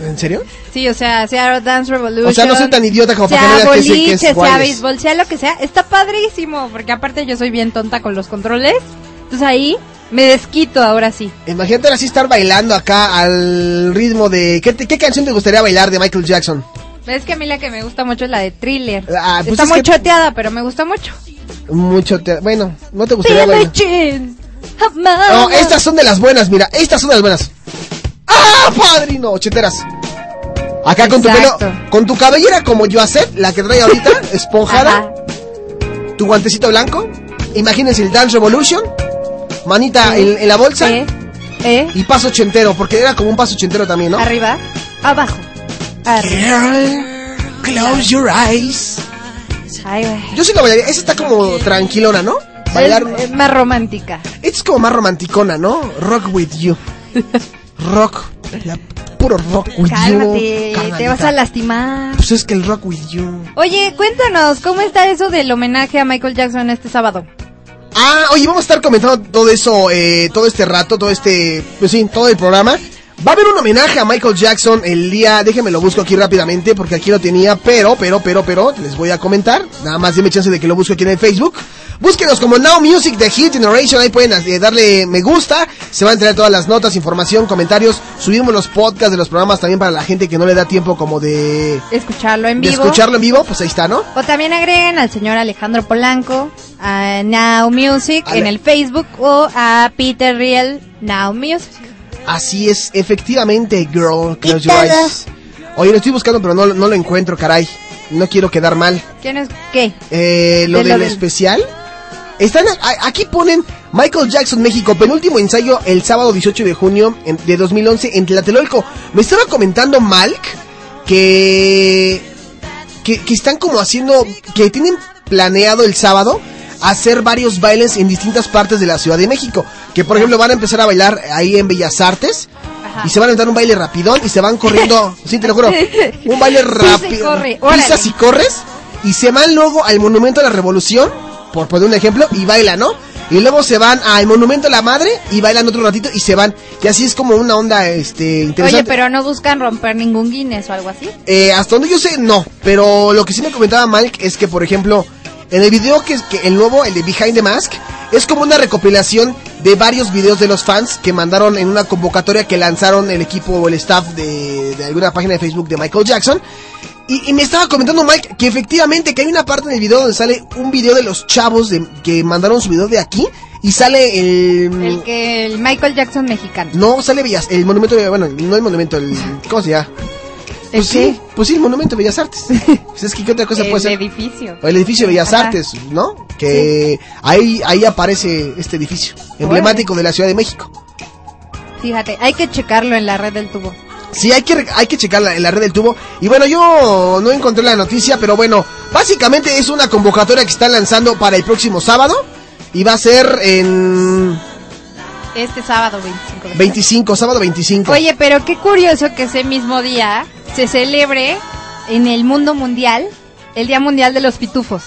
¿En serio? Sí, o sea, sea Dance Revolution. O sea, no soy tan idiota como para que digas que boliche, es sea béisbol, sea lo que sea. Está padrísimo, porque aparte yo soy bien tonta con los controles. Entonces ahí me desquito ahora sí. Imagínate ahora sí estar bailando acá al ritmo de... ¿Qué, te- qué canción te gustaría bailar de Michael Jackson? Es que a mí la que me gusta mucho es la de Thriller. Ah, pues Está es muy que- choteada, pero me gusta mucho. Mucho te... Bueno, no te gustaría bailar. No, estas son de las buenas, mira, estas son de las buenas. ¡Ah, padrino! Ocheteras. Acá con tu pelo, con tu cabellera como yo la que trae ahorita, esponjada, tu guantecito blanco, imagínense el Dance Revolution, manita en, en la bolsa ¿Eh? y paso ochentero, porque era como un paso ochentero también, ¿no? Arriba, abajo. Girl, close your eyes. Ay. Yo sí lo bailaría, esa está como tranquilona, ¿no? Bailar, Es, es más romántica. esta es como más romanticona, ¿no? Rock with you. Rock, la- puro rock with Cálmate, you. te carnalita. vas a lastimar. Pues es que el rock with you. Oye, cuéntanos, ¿cómo está eso del homenaje a Michael Jackson este sábado? Ah, oye, vamos a estar comentando todo eso, eh, todo este rato, todo este, pues sí, todo el programa. Va a haber un homenaje a Michael Jackson el día, déjenme lo busco aquí rápidamente porque aquí lo tenía, pero, pero, pero, pero, les voy a comentar. Nada más dime chance de que lo busco aquí en el Facebook. Búsquenos como Now Music The Hit Generation, ahí pueden eh, darle me gusta, se van a enterar todas las notas, información, comentarios, subimos los podcasts de los programas también para la gente que no le da tiempo como de, Escucharlo en de vivo. escucharlo en vivo, pues ahí está, ¿no? O también agreguen al señor Alejandro Polanco a Now Music Ale- en el Facebook o a Peter Riel Now Music. Así es, efectivamente, girl, close your eyes. Oye, lo estoy buscando, pero no, no lo encuentro, caray. No quiero quedar mal. ¿Quién es qué? Eh, lo De del- especial. Están a- aquí ponen Michael Jackson México, penúltimo ensayo el sábado 18 de junio de 2011 en Tlatelolco. Me estaba comentando Malk que, que que están como haciendo que tienen planeado el sábado hacer varios bailes en distintas partes de la Ciudad de México. Que por ejemplo van a empezar a bailar ahí en Bellas Artes. Y se van a dar un baile rapidón y se van corriendo, sí, te lo juro, un baile rápido. corre. Pisas y corres y se van luego al Monumento a la Revolución, por poner un ejemplo, y bailan, ¿no? Y luego se van al Monumento a la Madre y bailan otro ratito y se van. Y así es como una onda este Oye, interesante. pero no buscan romper ningún Guinness o algo así. Eh, hasta donde yo sé, no. Pero lo que sí me comentaba Mike es que, por ejemplo, En el video que es que el nuevo, el de Behind the Mask, es como una recopilación de varios videos de los fans que mandaron en una convocatoria que lanzaron el equipo o el staff de, de alguna página de Facebook de Michael Jackson. Y, y me estaba comentando Mike que efectivamente que hay una parte en el video donde sale un video de los chavos de, que mandaron su video de aquí y sale el... El que el Michael Jackson mexicano. No, sale Bellas, el monumento, de- bueno, no el monumento, el... ¿Cómo se llama? Pues sí, pues sí, el monumento de Bellas Artes. Pues es que ¿qué otra cosa el puede ser? edificio. O el edificio de Bellas Ajá. Artes, ¿no? Que ahí, ahí aparece este edificio, emblemático de la Ciudad de México. Fíjate, hay que checarlo en la red del tubo. Sí, hay que, hay que checarla en la red del tubo. Y bueno, yo no encontré la noticia, pero bueno, básicamente es una convocatoria que están lanzando para el próximo sábado. Y va a ser en Este sábado 25. de 25, sábado 25. Oye, pero qué curioso que ese mismo día se celebre en el mundo mundial el Día Mundial de los Pitufos.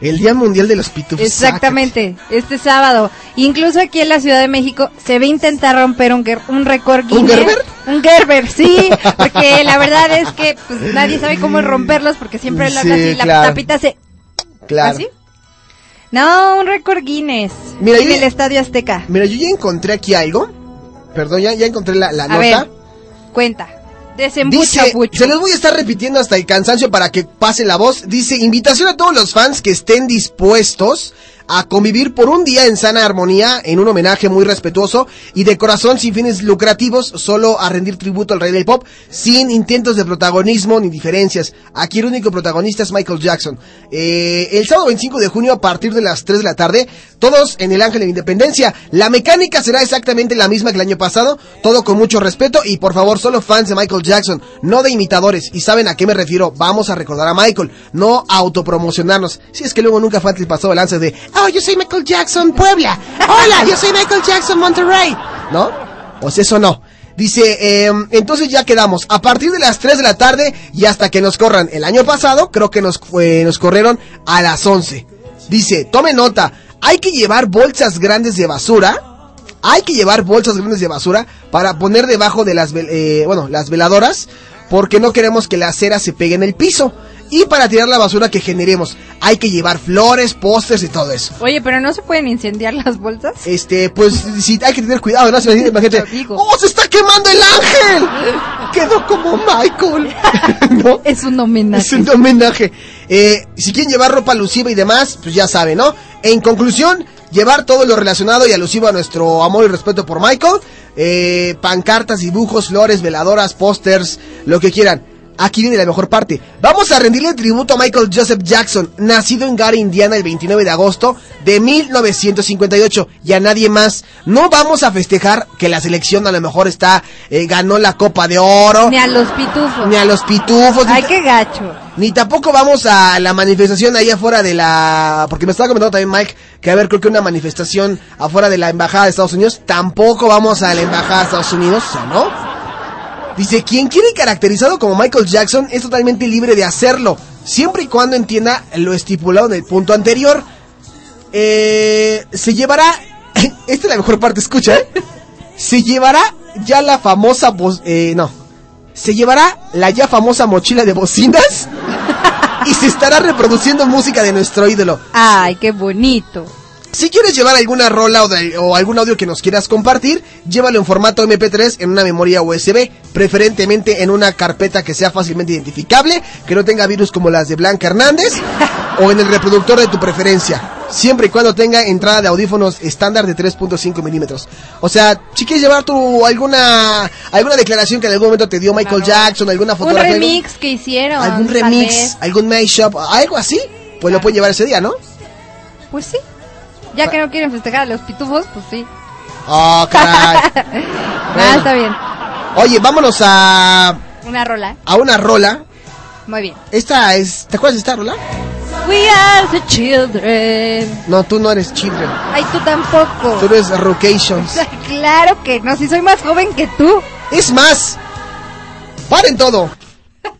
El Día Mundial de los Pitufos. Exactamente, este sábado. Incluso aquí en la Ciudad de México se ve intentar romper un, un récord ¿Un Guinness. Gerber? Un Gerber, sí, porque la verdad es que pues, nadie sabe cómo romperlos porque siempre lo Sí, la tapita se... Claro. ¿Así? No, un récord Guinness. Mira, en el Estadio Azteca. Mira, yo ya encontré aquí algo. Perdón, ya, ya encontré la, la A nota. ver, cuenta. Desembucha, Dice, se los voy a estar repitiendo hasta el cansancio para que pase la voz. Dice, invitación a todos los fans que estén dispuestos a convivir por un día en sana armonía, en un homenaje muy respetuoso y de corazón sin fines lucrativos, solo a rendir tributo al rey del pop, sin intentos de protagonismo ni diferencias. Aquí el único protagonista es Michael Jackson. Eh, el sábado 25 de junio a partir de las 3 de la tarde, todos en el Ángel de la Independencia. La mecánica será exactamente la misma que el año pasado, todo con mucho respeto y por favor solo fans de Michael Jackson, no de imitadores. Y saben a qué me refiero, vamos a recordar a Michael, no a autopromocionarnos. Si es que luego nunca falta el pasado lance de, oh, yo soy Michael Jackson Puebla, hola, yo soy Michael Jackson Monterrey, ¿no? Pues eso no. Dice, em, entonces ya quedamos. A partir de las 3 de la tarde y hasta que nos corran. El año pasado creo que nos, eh, nos corrieron a las 11. Dice, tome nota, hay que llevar bolsas grandes de basura. Hay que llevar bolsas grandes de basura para poner debajo de las, eh, bueno, las veladoras. Porque no queremos que la cera se pegue en el piso. Y para tirar la basura que generemos, hay que llevar flores, pósters y todo eso. Oye, pero no se pueden incendiar las bolsas. Este, pues sí, hay que tener cuidado, ¿no? Imagínate, imagínate, ¡Oh, se está quemando el ángel! Quedó como Michael. ¿No? Es un homenaje. Es un homenaje. Eh, si quieren llevar ropa alusiva y demás, pues ya saben, ¿no? En conclusión, llevar todo lo relacionado y alusivo a nuestro amor y respeto por Michael. Eh, pancartas, dibujos, flores, veladoras, pósters, lo que quieran. Aquí viene la mejor parte. Vamos a rendirle tributo a Michael Joseph Jackson, nacido en Gary, Indiana, el 29 de agosto de 1958, y a nadie más. No vamos a festejar que la selección a lo mejor está eh, ganó la Copa de Oro, Ni a los pitufos. ni a los pitufos, Ay, qué gacho. ni tampoco vamos a la manifestación ahí afuera de la... Porque me estaba comentando también Mike que a ver, creo que una manifestación afuera de la Embajada de Estados Unidos. Tampoco vamos a la Embajada de Estados Unidos, ¿no? Dice, quien quiere caracterizado como Michael Jackson es totalmente libre de hacerlo, siempre y cuando entienda lo estipulado en el punto anterior. Eh, se llevará... Esta es la mejor parte, escucha, ¿eh? Se llevará ya la famosa... eh, no. Se llevará la ya famosa mochila de bocinas y se estará reproduciendo música de nuestro ídolo. Ay, qué bonito. Si quieres llevar alguna rola o, de- o algún audio que nos quieras compartir, llévalo en formato MP3 en una memoria USB, preferentemente en una carpeta que sea fácilmente identificable, que no tenga virus como las de Blanca Hernández, o en el reproductor de tu preferencia, siempre y cuando tenga entrada de audífonos estándar de 3.5 milímetros. O sea, si quieres llevar tu alguna alguna declaración que en algún momento te dio Michael Jackson, alguna Un fotografía, remix que hicieron. algún remix, algún mashup, algo así, pues lo pueden llevar ese día, ¿no? Pues sí. Ya que no quieren festejar a los pitufos, pues sí. Oh, caray. Ah, está bien. Oye, vámonos a, Una rola. a una rola. Muy bien. Esta es. ¿Te acuerdas de esta rola? We are the children. No, tú no eres children. Ay, tú tampoco. Tú eres Rocations. Claro que no, si soy más joven que tú. Es más, paren todo.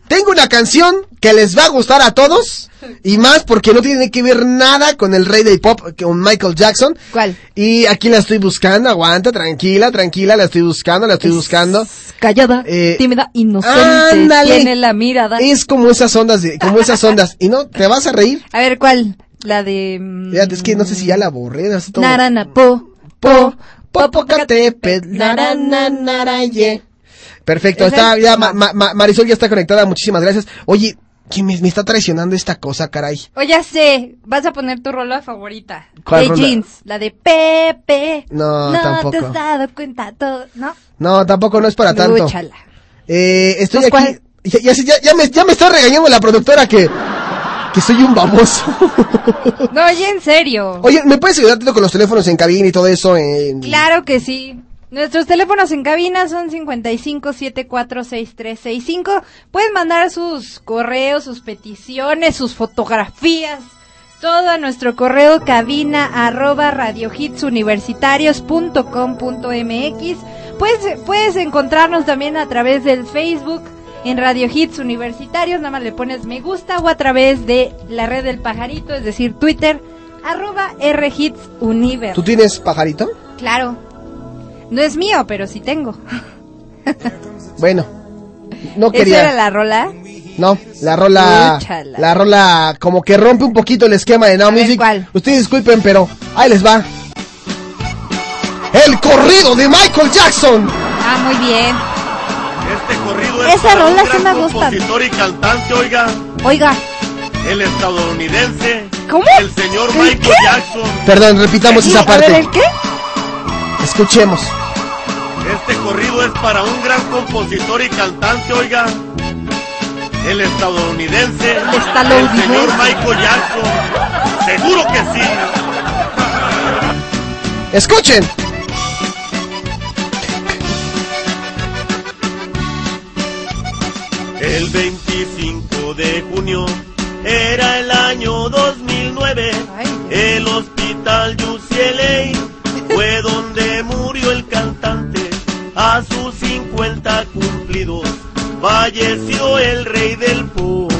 Tengo una canción que les va a gustar a todos. Y más porque no tiene que ver nada con el rey del pop, con Michael Jackson. ¿Cuál? Y aquí la estoy buscando, aguanta, tranquila, tranquila, la estoy buscando, la estoy buscando. Callada, Eh, tímida, inocente. ándale. Tiene la mirada. Es como esas ondas de, como esas ondas. Y no, te vas a reír. A ver, ¿cuál? La de... mm, es que no sé si ya la borré. así todo. Narana, po, po, Popocatépetl, narana, naraye. Perfecto, está, es- ya Ma- Marisol ya está conectada, muchísimas gracias. Oye, ¿quién me, me está traicionando esta cosa, caray? Ya sé, vas a poner tu rola favorita. ¿Cuál de rola? jeans, la de Pepe. No, te tampoco. has dado cuenta todo, ¿no? No, tampoco no es para tanto. Lúchala. Eh, estoy aquí. Ya, ya, sé, ya, ya me, ya me está regañando la productora que, que soy un baboso. No, oye, en serio. Oye, ¿me puedes ayudar con los teléfonos en cabina y todo eso? En... Claro que sí. Nuestros teléfonos en cabina son 55746365. Pueden mandar sus correos, sus peticiones, sus fotografías. Todo a nuestro correo cabina arroba radiohitsuniversitarios.com.mx. Puedes, puedes encontrarnos también a través del Facebook en Radio Hits Universitarios. Nada más le pones me gusta o a través de la red del pajarito, es decir, Twitter arroba univer. ¿Tú tienes pajarito? Claro. No es mío, pero sí tengo. Bueno, no ¿Esa quería. era la rola? No, la rola. Úchala. La rola como que rompe un poquito el esquema de Now Music. Ustedes disculpen, pero ahí les va. El corrido de Michael Jackson. Ah, muy bien. Este corrido es Esa para rola un sí gran me gusta. compositor y cantante, oiga, Oiga, el estadounidense, ¿Cómo? el señor ¿El Michael qué? Jackson. Perdón, repitamos esa a ver, parte. ¿el qué? Escuchemos. Este corrido es para un gran compositor y cantante, oiga, el estadounidense, el señor Michael Jackson. Seguro que sí. Escuchen. El 25 de junio era el año 2009. El hospital UCLA fue donde 50 cumplidos falleció el rey del pop.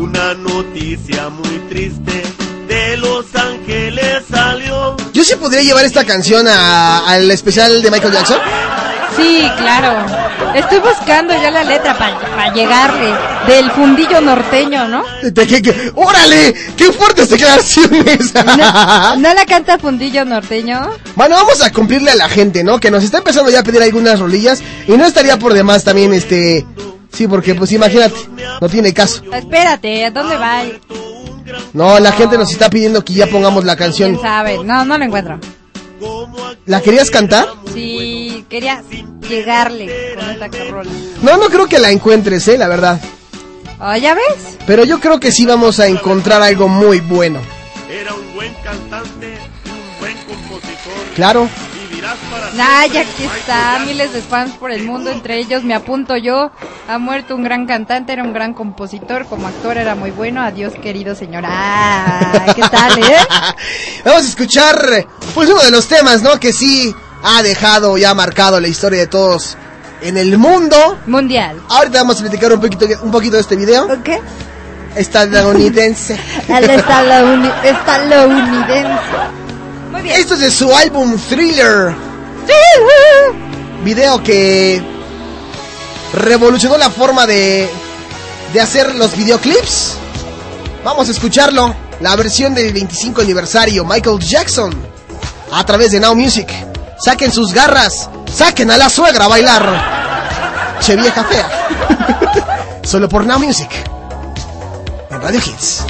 Una noticia muy triste de Los Ángeles salió. Yo sí podría llevar esta canción al especial de Michael Jackson. Sí, claro. Estoy buscando ya la letra para llegarle. Del fundillo norteño, ¿no? De ¡Órale! ¡Qué fuertes declaraciones! ¿No, ¿no la canta fundillo norteño? Bueno, vamos a cumplirle a la gente, ¿no? Que nos está empezando ya a pedir algunas rolillas. Y no estaría por demás también, este... Sí, porque pues imagínate, no tiene caso. Espérate, ¿a dónde va? No, la gente nos está pidiendo que ya pongamos la canción. ¿Quién sabe? No, no lo encuentro. ¿La querías cantar? Sí, quería llegarle con esta rola. No, no creo que la encuentres, eh, la verdad. Oh, ¿Ya ves? Pero yo creo que sí vamos a encontrar algo muy bueno. Era un buen cantante, un buen compositor. Claro. Vivirás para Nah, ya aquí está, miles de fans por el mundo, entre ellos me apunto yo. Ha muerto un gran cantante, era un gran compositor, como actor era muy bueno. Adiós, querido señor. Ah, ¿qué tal, eh? Vamos a escuchar, pues uno de los temas, ¿no? Que sí ha dejado ya marcado la historia de todos en el mundo. Mundial. Ahorita vamos a platicar un poquito, un poquito de este video. ¿Qué? Estadounidense. El estadouni- estadounidense. Bien. Esto es de su álbum Thriller. Video que revolucionó la forma de, de hacer los videoclips. Vamos a escucharlo. La versión del 25 aniversario, Michael Jackson. A través de Now Music. Saquen sus garras. Saquen a la suegra a bailar. Che vieja fea. Solo por Now Music. En Radio Hits.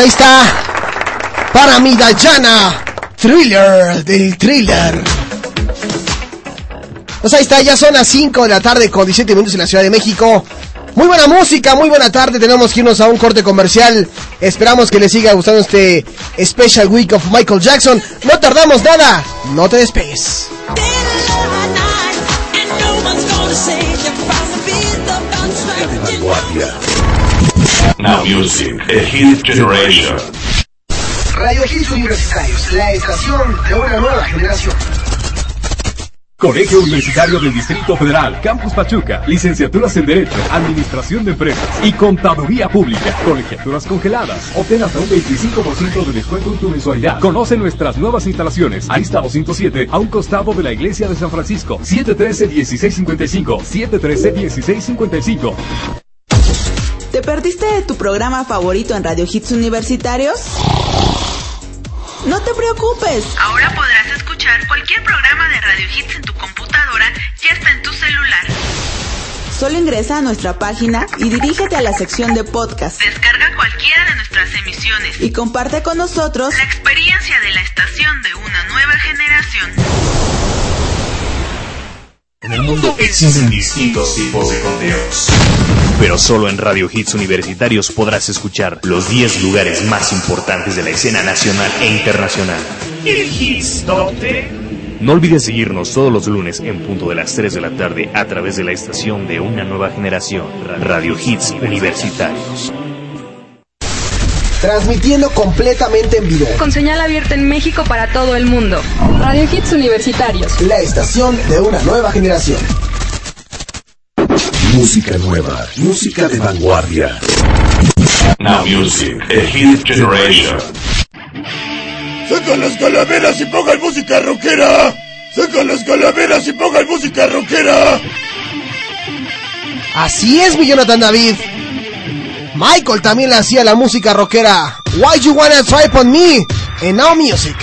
Ahí está. Para mi Dayana. Thriller del thriller. Pues ahí está, ya son las 5 de la tarde con 17 minutos en la Ciudad de México. Muy buena música, muy buena tarde. Tenemos que irnos a un corte comercial. Esperamos que les siga gustando este Special Week of Michael Jackson. No tardamos nada. No te despegues. Now Music, a hit generation. Radio Hits Universitarios, la estación de una nueva generación. Colegio Universitario del Distrito Federal, Campus Pachuca, licenciaturas en Derecho, Administración de Empresas y Contaduría Pública, colegiaturas congeladas. Obtén hasta un 25% de descuento en tu mensualidad. Conoce nuestras nuevas instalaciones. Arista 207, a un costado de la Iglesia de San Francisco. 713-1655, 713-1655. ¿Te perdiste de tu programa favorito en Radio Hits Universitarios? No te preocupes. Ahora podrás escuchar cualquier programa de Radio Hits en tu computadora y hasta en tu celular. Solo ingresa a nuestra página y dirígete a la sección de podcast Descarga cualquiera de nuestras emisiones. y comparte con nosotros La experiencia de la estación de una nueva generación. En el mundo existen distintos tipos de conteos. Pero solo en Radio Hits Universitarios podrás escuchar los 10 lugares más importantes de la escena nacional e internacional. El Hits Top 10. No olvides seguirnos todos los lunes en punto de las 3 de la tarde a través de la estación de una nueva generación, Radio Hits Universitarios. Transmitiendo completamente en vivo. Con señal abierta en México para todo el mundo. Radio Hits Universitarios. La estación de una nueva generación. Música nueva, música de vanguardia. Now Music, a hit generation. ¡Sacan las calaveras y pongan música rockera! ¡Sacan las calaveras y pongan música rockera! Así es, mi Jonathan David. Michael también le hacía la música rockera. Why You Wanna Try On Me en Now Music.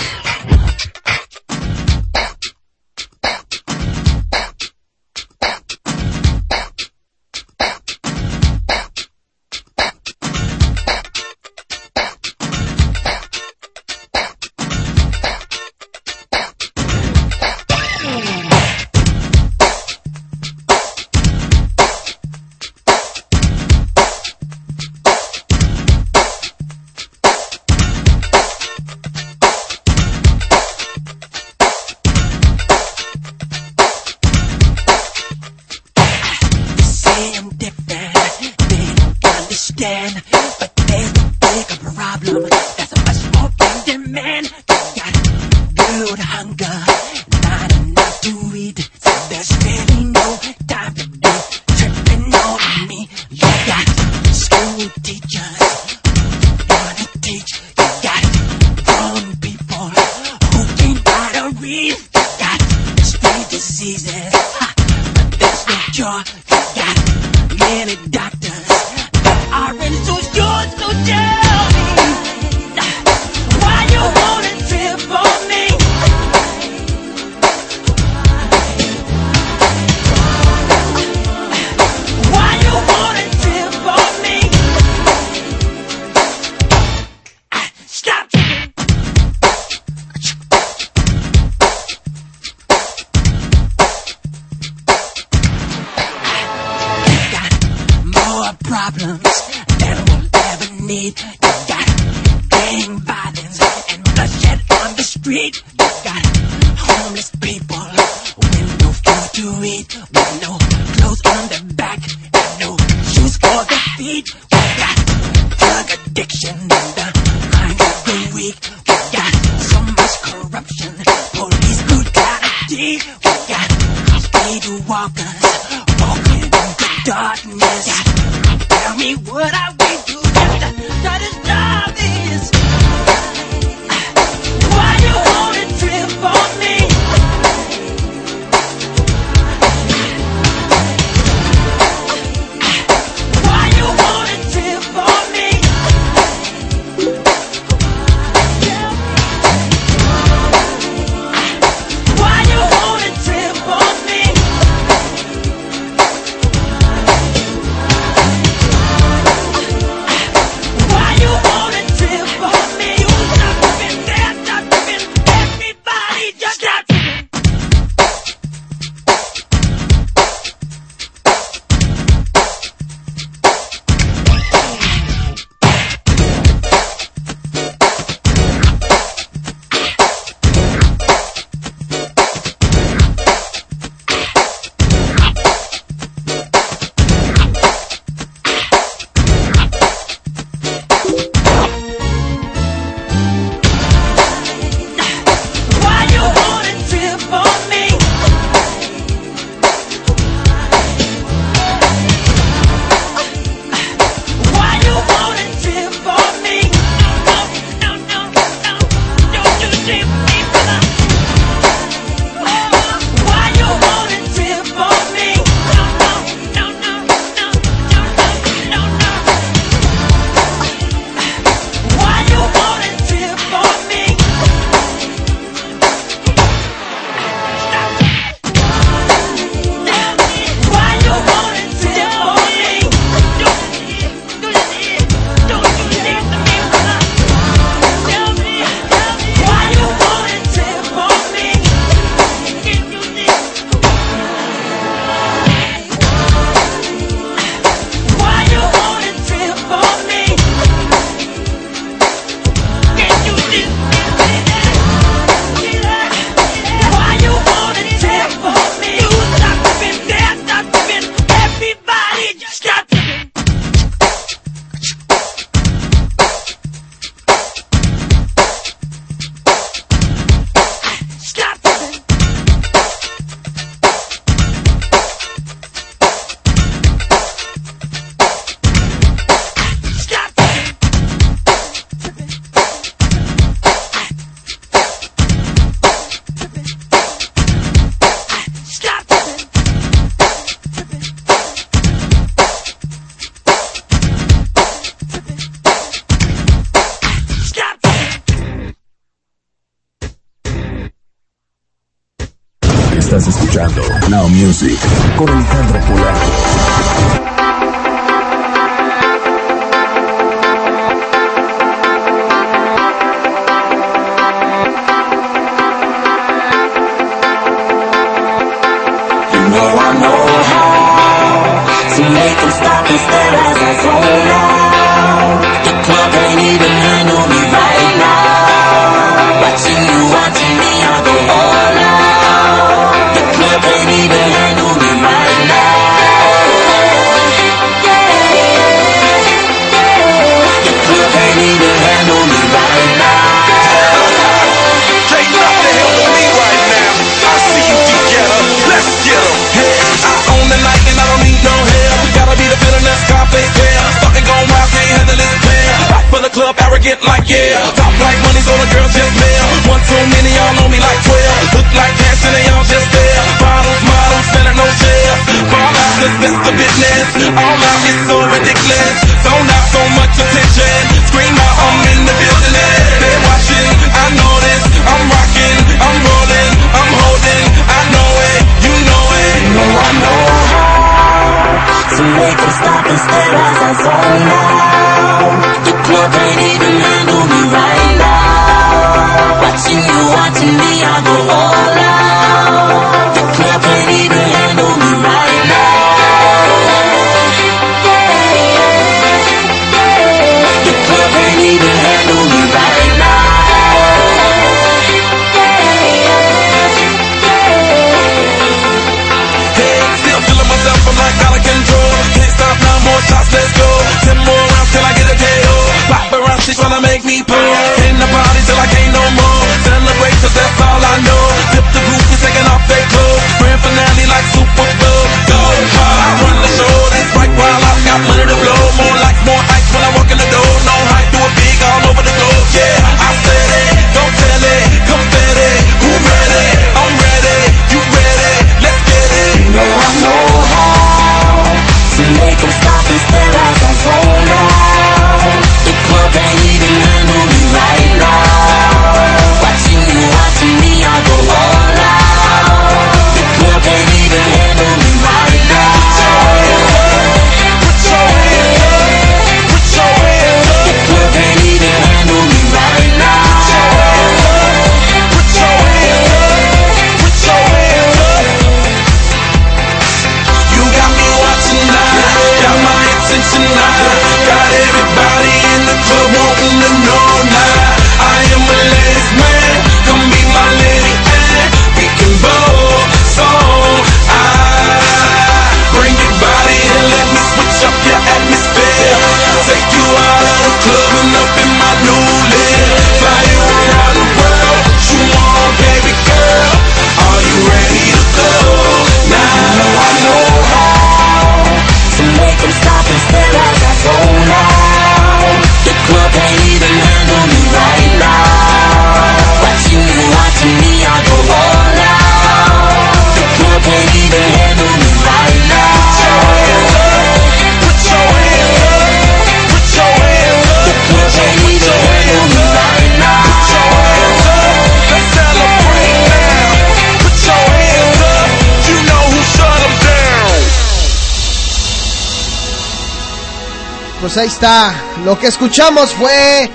ahí está. Lo que escuchamos fue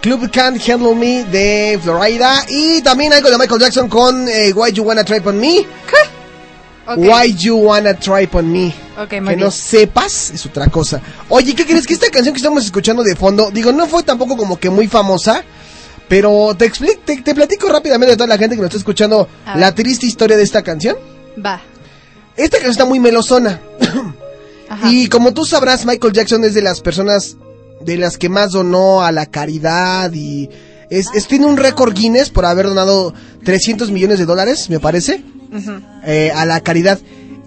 Club Can't Handle Me de Florida. Y también algo de Michael Jackson con eh, Why You Wanna Try On Me. Why You Wanna Try On Me. Que no sepas es otra cosa. Oye, ¿qué crees? Que esta canción que estamos escuchando de fondo, digo, no fue tampoco como que muy famosa. Pero te, explico, te, te platico rápidamente a toda la gente que nos está escuchando la triste historia de esta canción. Va. Esta canción está muy melosona. Y como tú sabrás, Michael Jackson es de las personas de las que más donó a la caridad y es, tiene un récord Guinness por haber donado 300 millones de dólares, me parece, eh, a la caridad.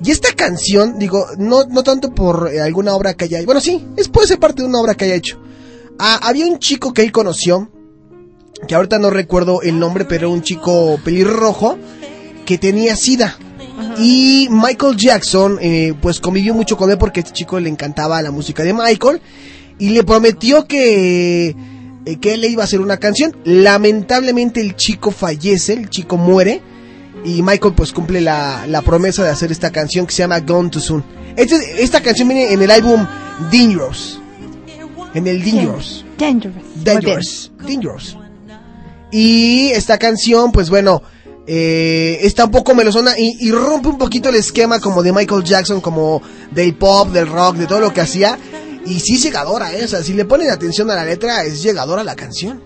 Y esta canción, digo, no, no tanto por eh, alguna obra que haya hecho. Bueno, sí, es, puede ser parte de una obra que haya hecho. Ah, había un chico que él conoció, que ahorita no recuerdo el nombre, pero un chico pelirrojo, que tenía sida. Y Michael Jackson, eh, pues convivió mucho con él porque este chico le encantaba la música de Michael. Y le prometió que, eh, que él le iba a hacer una canción. Lamentablemente el chico fallece, el chico muere. Y Michael pues cumple la, la promesa de hacer esta canción que se llama Gone Too Soon. Este, esta canción viene en el álbum Dangerous. En el Dangerous. Dangerous. Dangerous. Dangerous. Y esta canción, pues bueno, eh, está un poco melosona y, y rompe un poquito el esquema como de Michael Jackson, como del pop, del rock, de todo lo que hacía. Y sí es llegadora, ¿eh? O sea, si le ponen atención a la letra, es llegadora la canción.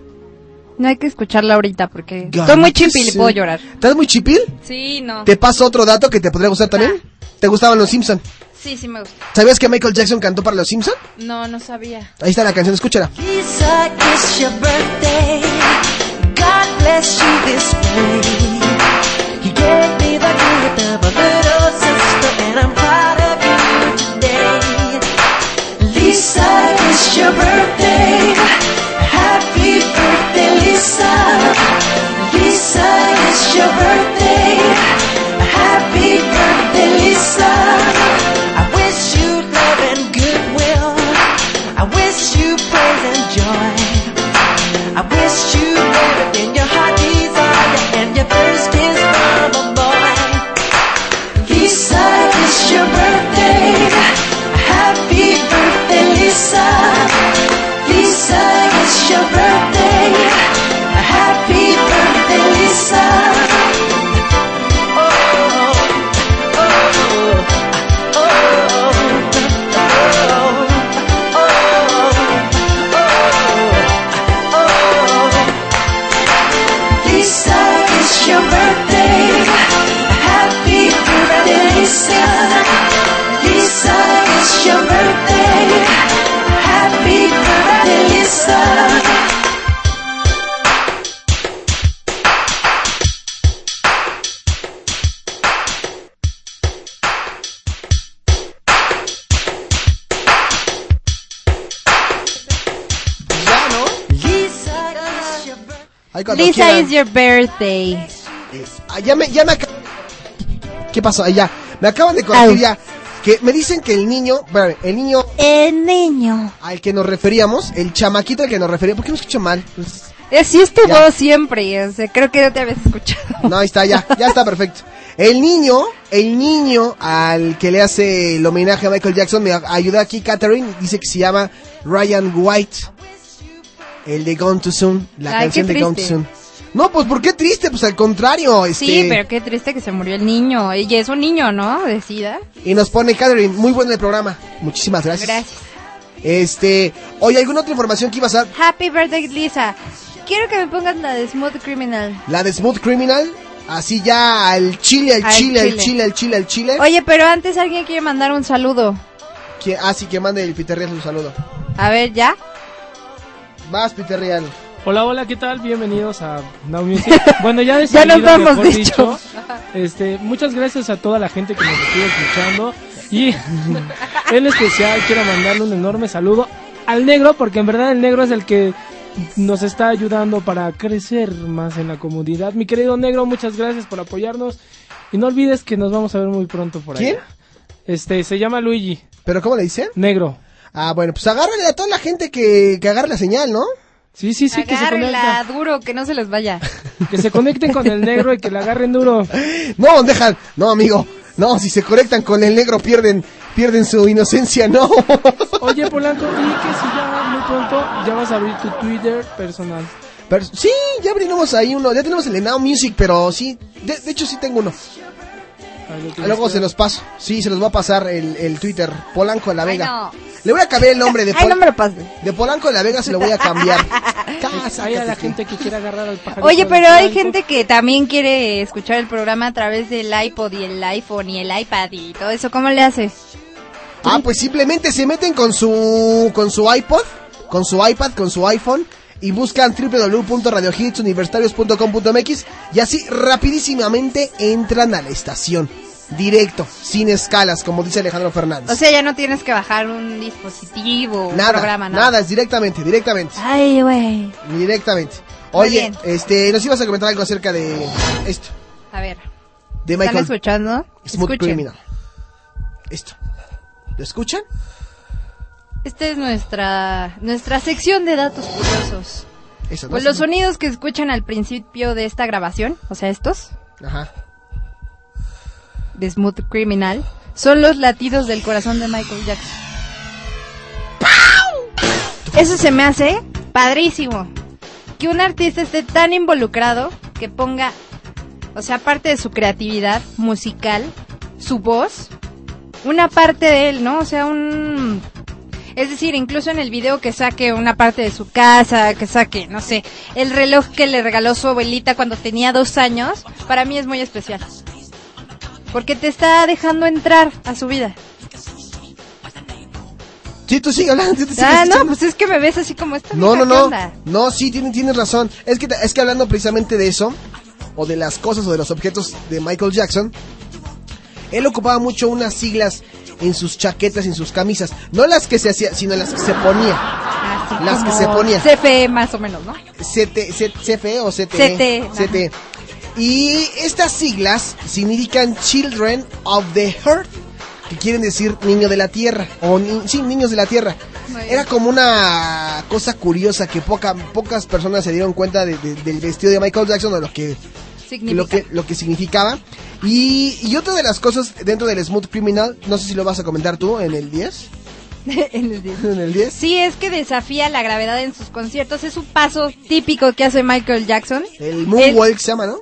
No hay que escucharla ahorita porque estoy muy chipil y puedo llorar. ¿Estás muy chipil? Sí, no. ¿Te paso otro dato que te podría gustar también? ¿Te gustaban los Simpson? Sí, sí me gusta. ¿Sabías que Michael Jackson cantó para los Simpson? No, no sabía. Ahí está la canción, escúchala. God bless you this way. You cuando Lisa quieran. is your birthday. Ah, ya me, ya me aca- ¿Qué pasó? Ah, ya. Me acaban de corregir ya. Que me dicen que el niño, espérame, el niño El niño. al que nos referíamos, el chamaquito al que nos referíamos, ¿por qué me escucho mal? Pues, Así es tu Ya. voz siempre. O sea, creo que no te habías escuchado. no, ahí está, ya, ya está perfecto. El niño, el niño al que le hace el homenaje a Michael Jackson, me ayuda aquí Catherine, dice que se llama Ryan White. El de Gone Too Soon, la Ay, canción de Gone Too. Soon. No, pues ¿por qué triste? Pues al contrario, este... Sí, pero qué triste que se murió el niño. Ella es un niño, ¿no? Decida. Y nos pone Catherine, muy bueno el programa. Muchísimas gracias. Gracias. Este, oye, ¿alguna otra información que ibas a Happy birthday, Lisa. Quiero que me pongas la de Smooth Criminal. La de Smooth Criminal, así ya al chile, al Al chile, al chile. chile, al chile, al chile. Oye, pero antes alguien quiere mandar un saludo. Ah, sí, que mande el Peter un saludo. A ver, ¿ya? Vas, Peter Real. Hola, hola, ¿qué tal? Bienvenidos a Now Music. Bueno, ya Ya nos vamos, dicho, este, muchas gracias a toda la gente que nos estuvo escuchando y en especial quiero mandarle un enorme saludo al negro porque en verdad el negro es el que nos está ayudando para crecer más en la comunidad. Mi querido negro, muchas gracias por apoyarnos y no olvides que nos vamos a ver muy pronto por ¿Quién? allá. Este, se llama Luigi. ¿Pero cómo le dicen? Negro. Ah, bueno, pues agárrale a toda la gente que, que agarre la señal, ¿no? Sí, sí, sí, que se Agárrenla conecta. duro, que no se les vaya. Que se conecten con el negro y que la agarren duro. No, dejan, no, amigo. No, si se conectan con el negro pierden, pierden su inocencia, no. Oye, Polanco, y que si ya muy pronto ya vas a abrir tu Twitter personal. Pero, sí, ya abrimos ahí uno, ya tenemos el Now Music, pero sí, de, de hecho sí tengo uno. Luego se los paso. Sí, se los va a pasar el, el Twitter. Polanco de la Vega. no. Le voy a cambiar el nombre de, Ay, Pol- no me lo pases. de Polanco de la Vega, se lo voy a cambiar. Hay a la gente que quiere agarrar al pajarito. Oye, pero hay Polanco. gente que también quiere escuchar el programa a través del iPod y el iPhone y el iPad y todo eso. ¿Cómo le hace? Ah, pues simplemente se meten con su con su iPod, con su iPad, con su iPhone y buscan www.radiohitsuniversitarios.com.mx y así rapidísimamente entran a la estación. Directo, sin escalas, como dice Alejandro Fernández. O sea, ya no tienes que bajar un dispositivo, un nada, programa, nada, nada. es directamente, directamente, Ay, güey. directamente. Oye, este, nos ibas a comentar algo acerca de esto, A ver, de ¿están escuchando? Smooth Escuchen. Criminal. Esto. ¿Lo escuchan? Esta es nuestra, nuestra sección de datos curiosos. Eso, ¿no? Pues los sonidos que escuchan al principio de esta grabación, o sea, estos, Ajá. de Smooth Criminal son los latidos del corazón de Michael Jackson. Eso se me hace padrísimo. Que un artista esté tan involucrado que ponga, o sea, aparte de su creatividad musical, su voz, una parte de él, ¿no? O sea, un... Es decir, incluso en el video que saque una parte de su casa, que saque, no sé, el reloj que le regaló su abuelita cuando tenía dos años, para mí es muy especial. Porque te está dejando entrar a su vida. Sí, tú sigue hablando. tú Ah, no, pues es que me ves así como esta. No, no, ¿qué no. No, sí, tienes, tienes razón. Es que, es que hablando precisamente de eso, o de las cosas o de los objetos de Michael Jackson, él ocupaba mucho unas siglas en sus chaquetas, en sus camisas. No las que se hacía, sino las que se ponía. Así Las que se ponía. CFE más o menos, ¿no? CT, C- CFE o CTE. CT, ajá. CT. Y estas siglas significan Children of the Earth, que quieren decir niño de la tierra, o ni- sí, niños de la tierra. Era como una cosa curiosa que poca, pocas personas se dieron cuenta de- de- del vestido de Michael Jackson, de lo que, Significa. lo que, lo que significaba. Y, y otra de las cosas dentro del Smooth Criminal, no sé si lo vas a comentar tú en el 10. en el 10. En el 10. Sí, es que desafía la gravedad en sus conciertos. Es un paso típico que hace Michael Jackson. El Moonwalk se llama, ¿no?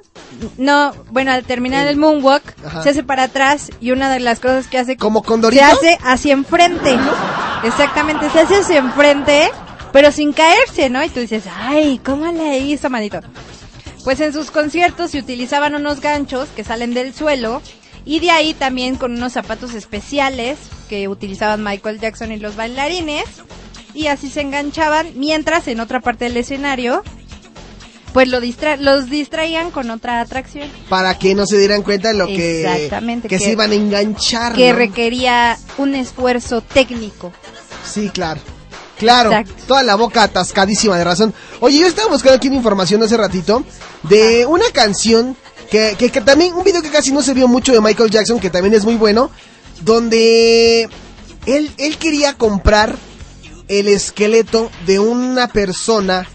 No, bueno, al terminar el moonwalk, Ajá. se hace para atrás y una de las cosas que hace... ¿Como Condorito? Se hace hacia enfrente. Exactamente, se hace hacia enfrente, pero sin caerse, ¿no? Y tú dices, ay, ¿cómo le hizo, manito? Pues en sus conciertos se utilizaban unos ganchos que salen del suelo y de ahí también con unos zapatos especiales que utilizaban Michael Jackson y los bailarines y así se enganchaban mientras en otra parte del escenario pues lo distra los distraían con otra atracción Para que no se dieran cuenta de lo que, Exactamente, que, que- se iban a enganchar. que ¿no? requería un esfuerzo técnico. Sí, claro. Claro, Exacto. toda la boca atascadísima de razón. Oye, yo estaba buscando aquí una información hace ratito de una canción que, que, que también, un video que casi no se vio mucho de Michael Jackson, que también es muy bueno, donde él, él quería comprar el esqueleto de una persona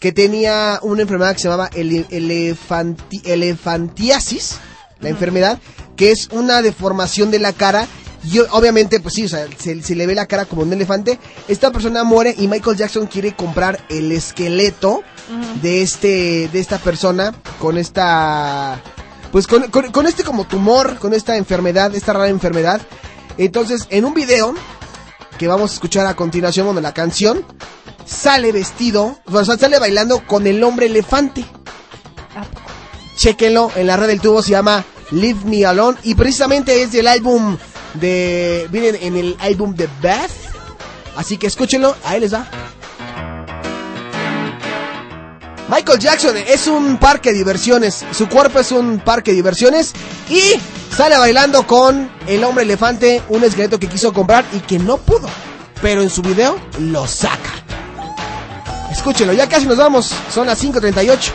que tenía una enfermedad que se llamaba ele- elefanti- elefantiasis, la enfermedad, que es una deformación de la cara. Y obviamente, pues sí, o sea, se, se le ve la cara como un elefante. Esta persona muere y Michael Jackson quiere comprar el esqueleto de este, de esta persona con esta, pues con, con- con este como tumor, con esta enfermedad, esta rara enfermedad. Entonces, en un video que vamos a escuchar a continuación, bueno, la canción, sale vestido, o sea, sale bailando con el hombre elefante. Chequenlo, en la red del tubo se llama Leave Me Alone y precisamente es del álbum de, vienen en el álbum de Beth, así que escúchenlo, ahí les va. Michael Jackson es un parque de diversiones, su cuerpo es un parque de diversiones y sale bailando con el hombre elefante, un esqueleto que quiso comprar y que no pudo, pero en su video lo saca. Escúchenlo, ya casi nos vamos, son las 5.38.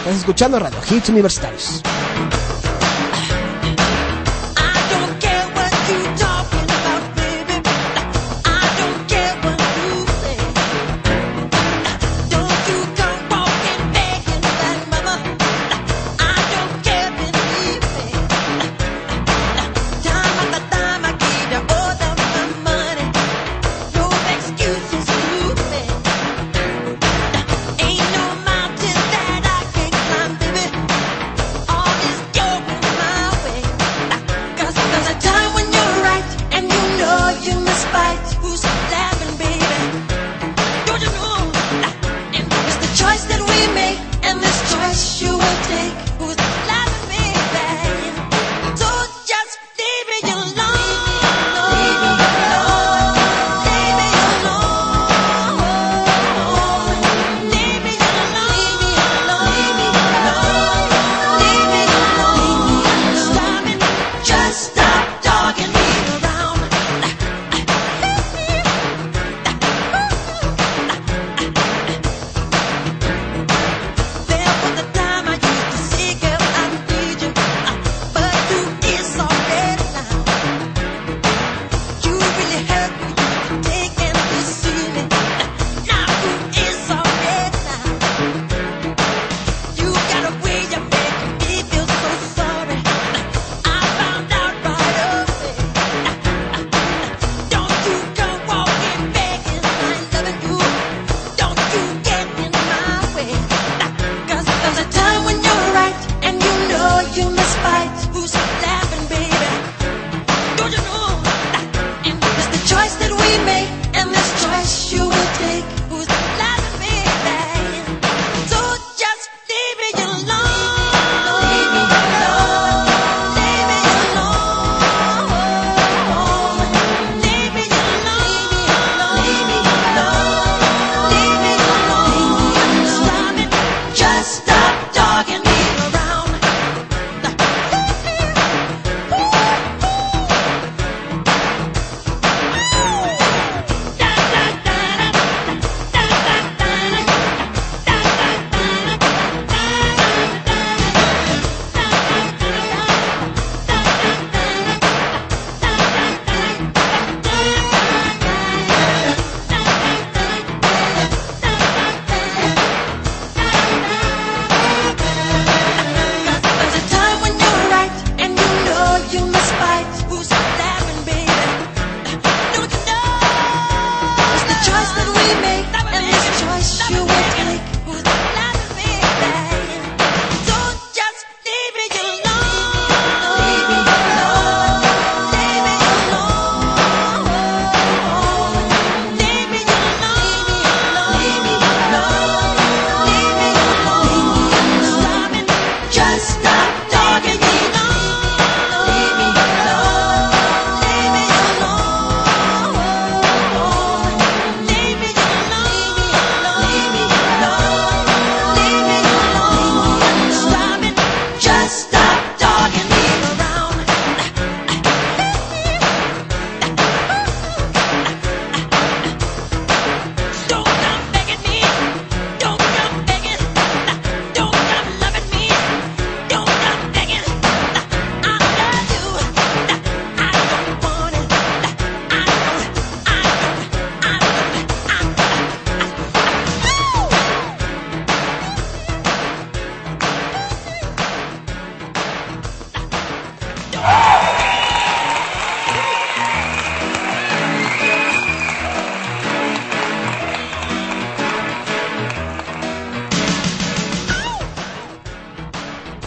Estás escuchando Radio Hits Universitarios.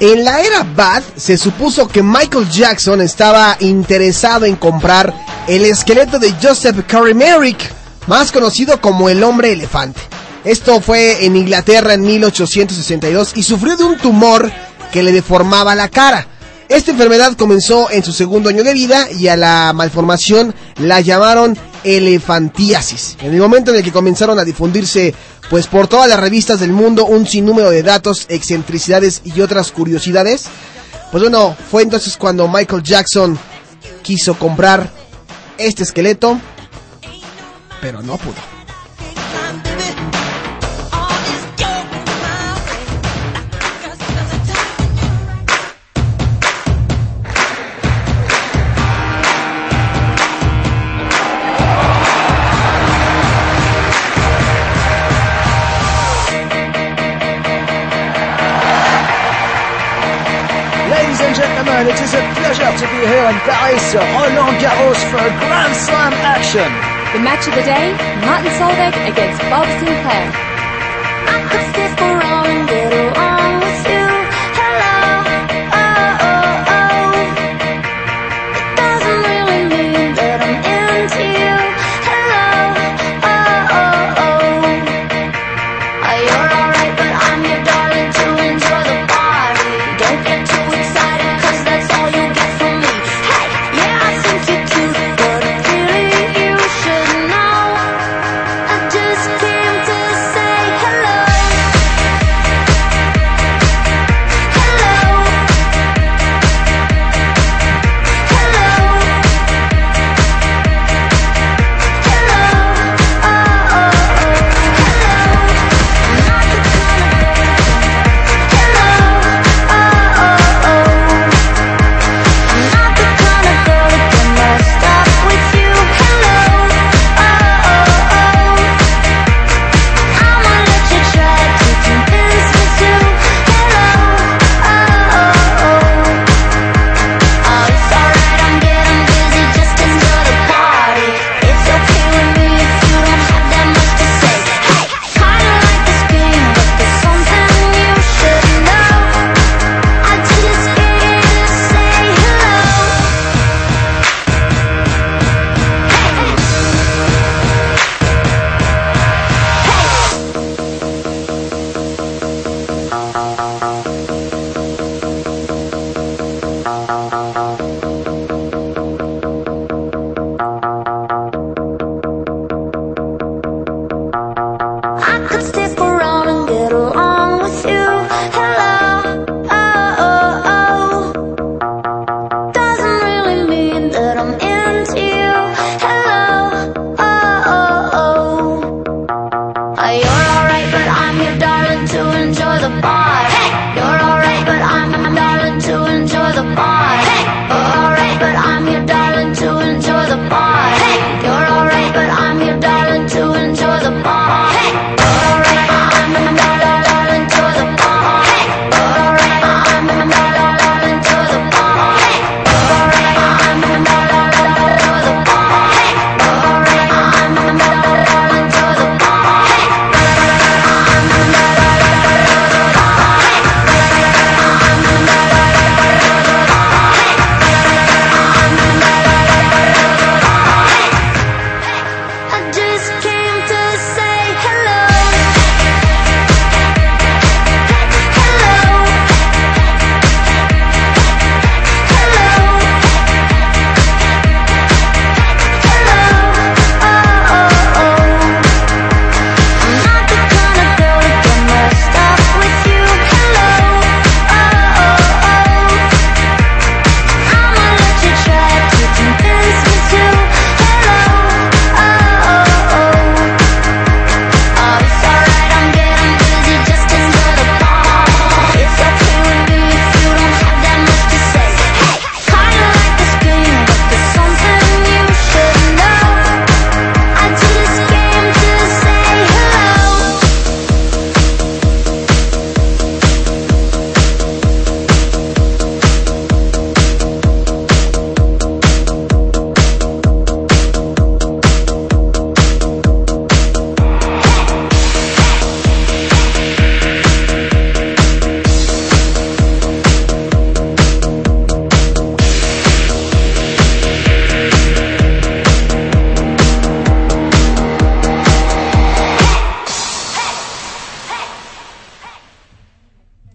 En la era Bad se supuso que Michael Jackson estaba interesado en comprar el esqueleto de Joseph Curry Merrick, más conocido como el hombre elefante. Esto fue en Inglaterra en 1862 y sufrió de un tumor que le deformaba la cara. Esta enfermedad comenzó en su segundo año de vida y a la malformación la llamaron elefantiasis. En el momento en el que comenzaron a difundirse pues por todas las revistas del mundo un sinnúmero de datos, excentricidades y otras curiosidades, pues bueno, fue entonces cuando Michael Jackson quiso comprar este esqueleto, pero no pudo. Pleasure to be here in Paris, Roland Garros for a Grand Slam action. The match of the day, Martin Solveig against Bob Sinclair.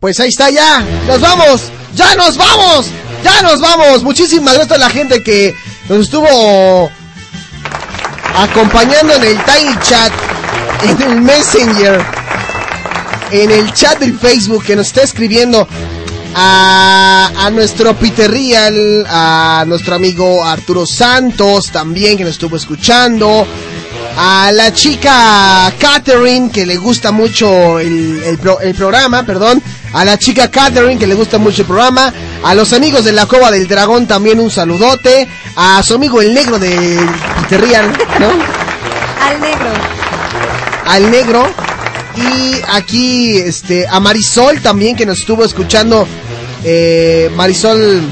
Pues ahí está ya. Nos vamos. Ya nos vamos. Ya nos vamos. Muchísimas gracias a la gente que nos estuvo acompañando en el Tiny Chat, en el Messenger, en el chat del Facebook que nos está escribiendo a, nuestro Peter Real, a nuestro amigo Arturo Santos también que nos estuvo escuchando, a la chica Catherine que le gusta mucho el pro- el programa, perdón, a la chica Catherine que le gusta mucho el programa, a los amigos de la Cova del Dragón también un saludote, a su amigo el negro de Real, ¿no? Al negro. al negro y aquí este a Marisol también que nos estuvo escuchando eh, Marisol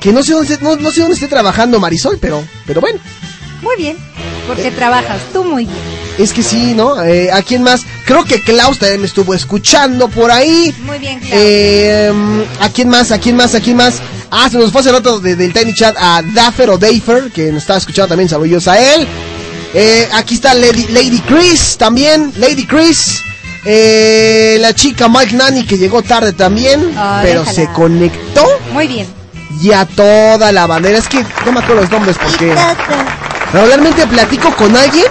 que no sé dónde no sé dónde esté trabajando Marisol pero pero bueno Muy bien. Porque trabajas tú muy bien. es que sí no Eh, a quién más creo que Klaus también me estuvo escuchando por ahí Muy bien, Clau. Eh, a quién más a quién más a quién más ah se nos fue hace rato de- del Tiny Chat a Daffer o Dafer que nos estaba escuchando también saludos a él Eh, aquí está Lady, Lady Chris también, Lady Chris. Eh, la chica Mike Nani que llegó tarde también, pero déjala. se conectó. Muy bien. Y a toda la bandera. Es que no me acuerdo los nombres porque regularmente platico con alguien.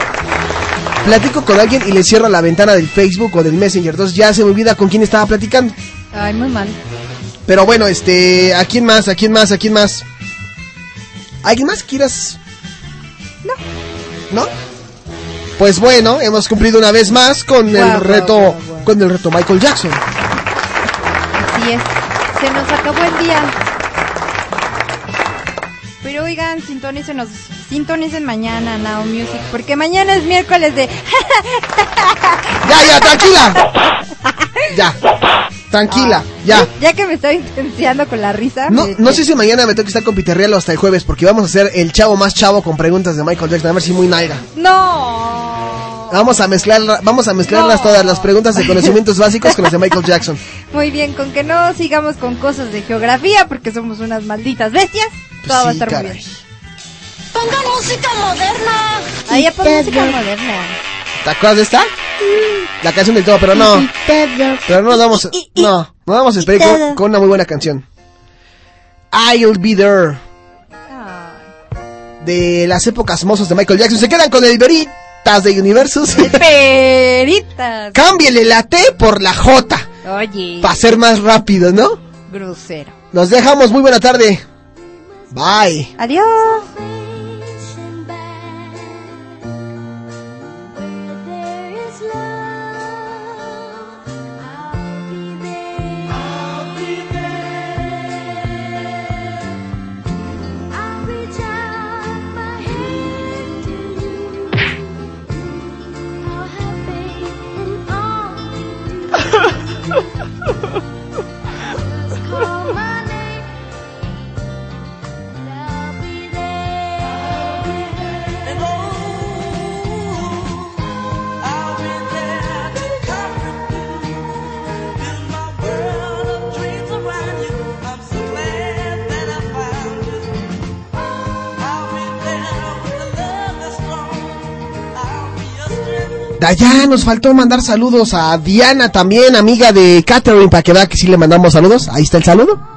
Platico con alguien y le cierro la ventana del Facebook o del Messenger. Entonces ya se me olvida con quién estaba platicando. Ay, muy mal. Pero bueno, este, ¿a quién más? ¿A quién más? ¿A quién más? ¿Alguien más quieras? No. ¿No? Pues bueno, hemos cumplido una vez más con el Guau, reto, guau, guau. con el reto Michael Jackson. Así es. Se nos acabó el día. Oigan, sintonícenos, sintonicen mañana Now Music, porque mañana es miércoles de... Ya, ya, tranquila. Ya. Tranquila, ya. Ya que me estoy intensiando con la risa. No, me- no sé si mañana me tengo que estar con Peter Real o hasta el jueves, porque vamos a hacer el chavo más chavo con preguntas de Michael Jackson, a ver si muy nalga. No. Vamos a mezclar, vamos a mezclarlas todas las preguntas de conocimientos básicos con las de Michael Jackson. Muy bien, con que no sigamos con cosas de geografía, porque somos unas malditas bestias, todo va a estar caray. muy bien. Pongan música moderna. Ahí ya pon música moderna. ¿Te acuerdas de esta? La canción del todo, pero no. Pero no nos vamos, no, no vamos a esperar con, con una muy buena canción. I'll be there. De las épocas mozos de Michael Jackson. Se quedan con el Veritas de Universus. Peritas. Cámbiele la T por la J. Oye. Para ser más rápido, ¿no? Grosero. Nos dejamos. Muy buena tarde. Bye. Adiós. Ya nos faltó mandar saludos a Diana también, amiga de Catherine, para que vea que sí le mandamos saludos. Ahí está el saludo.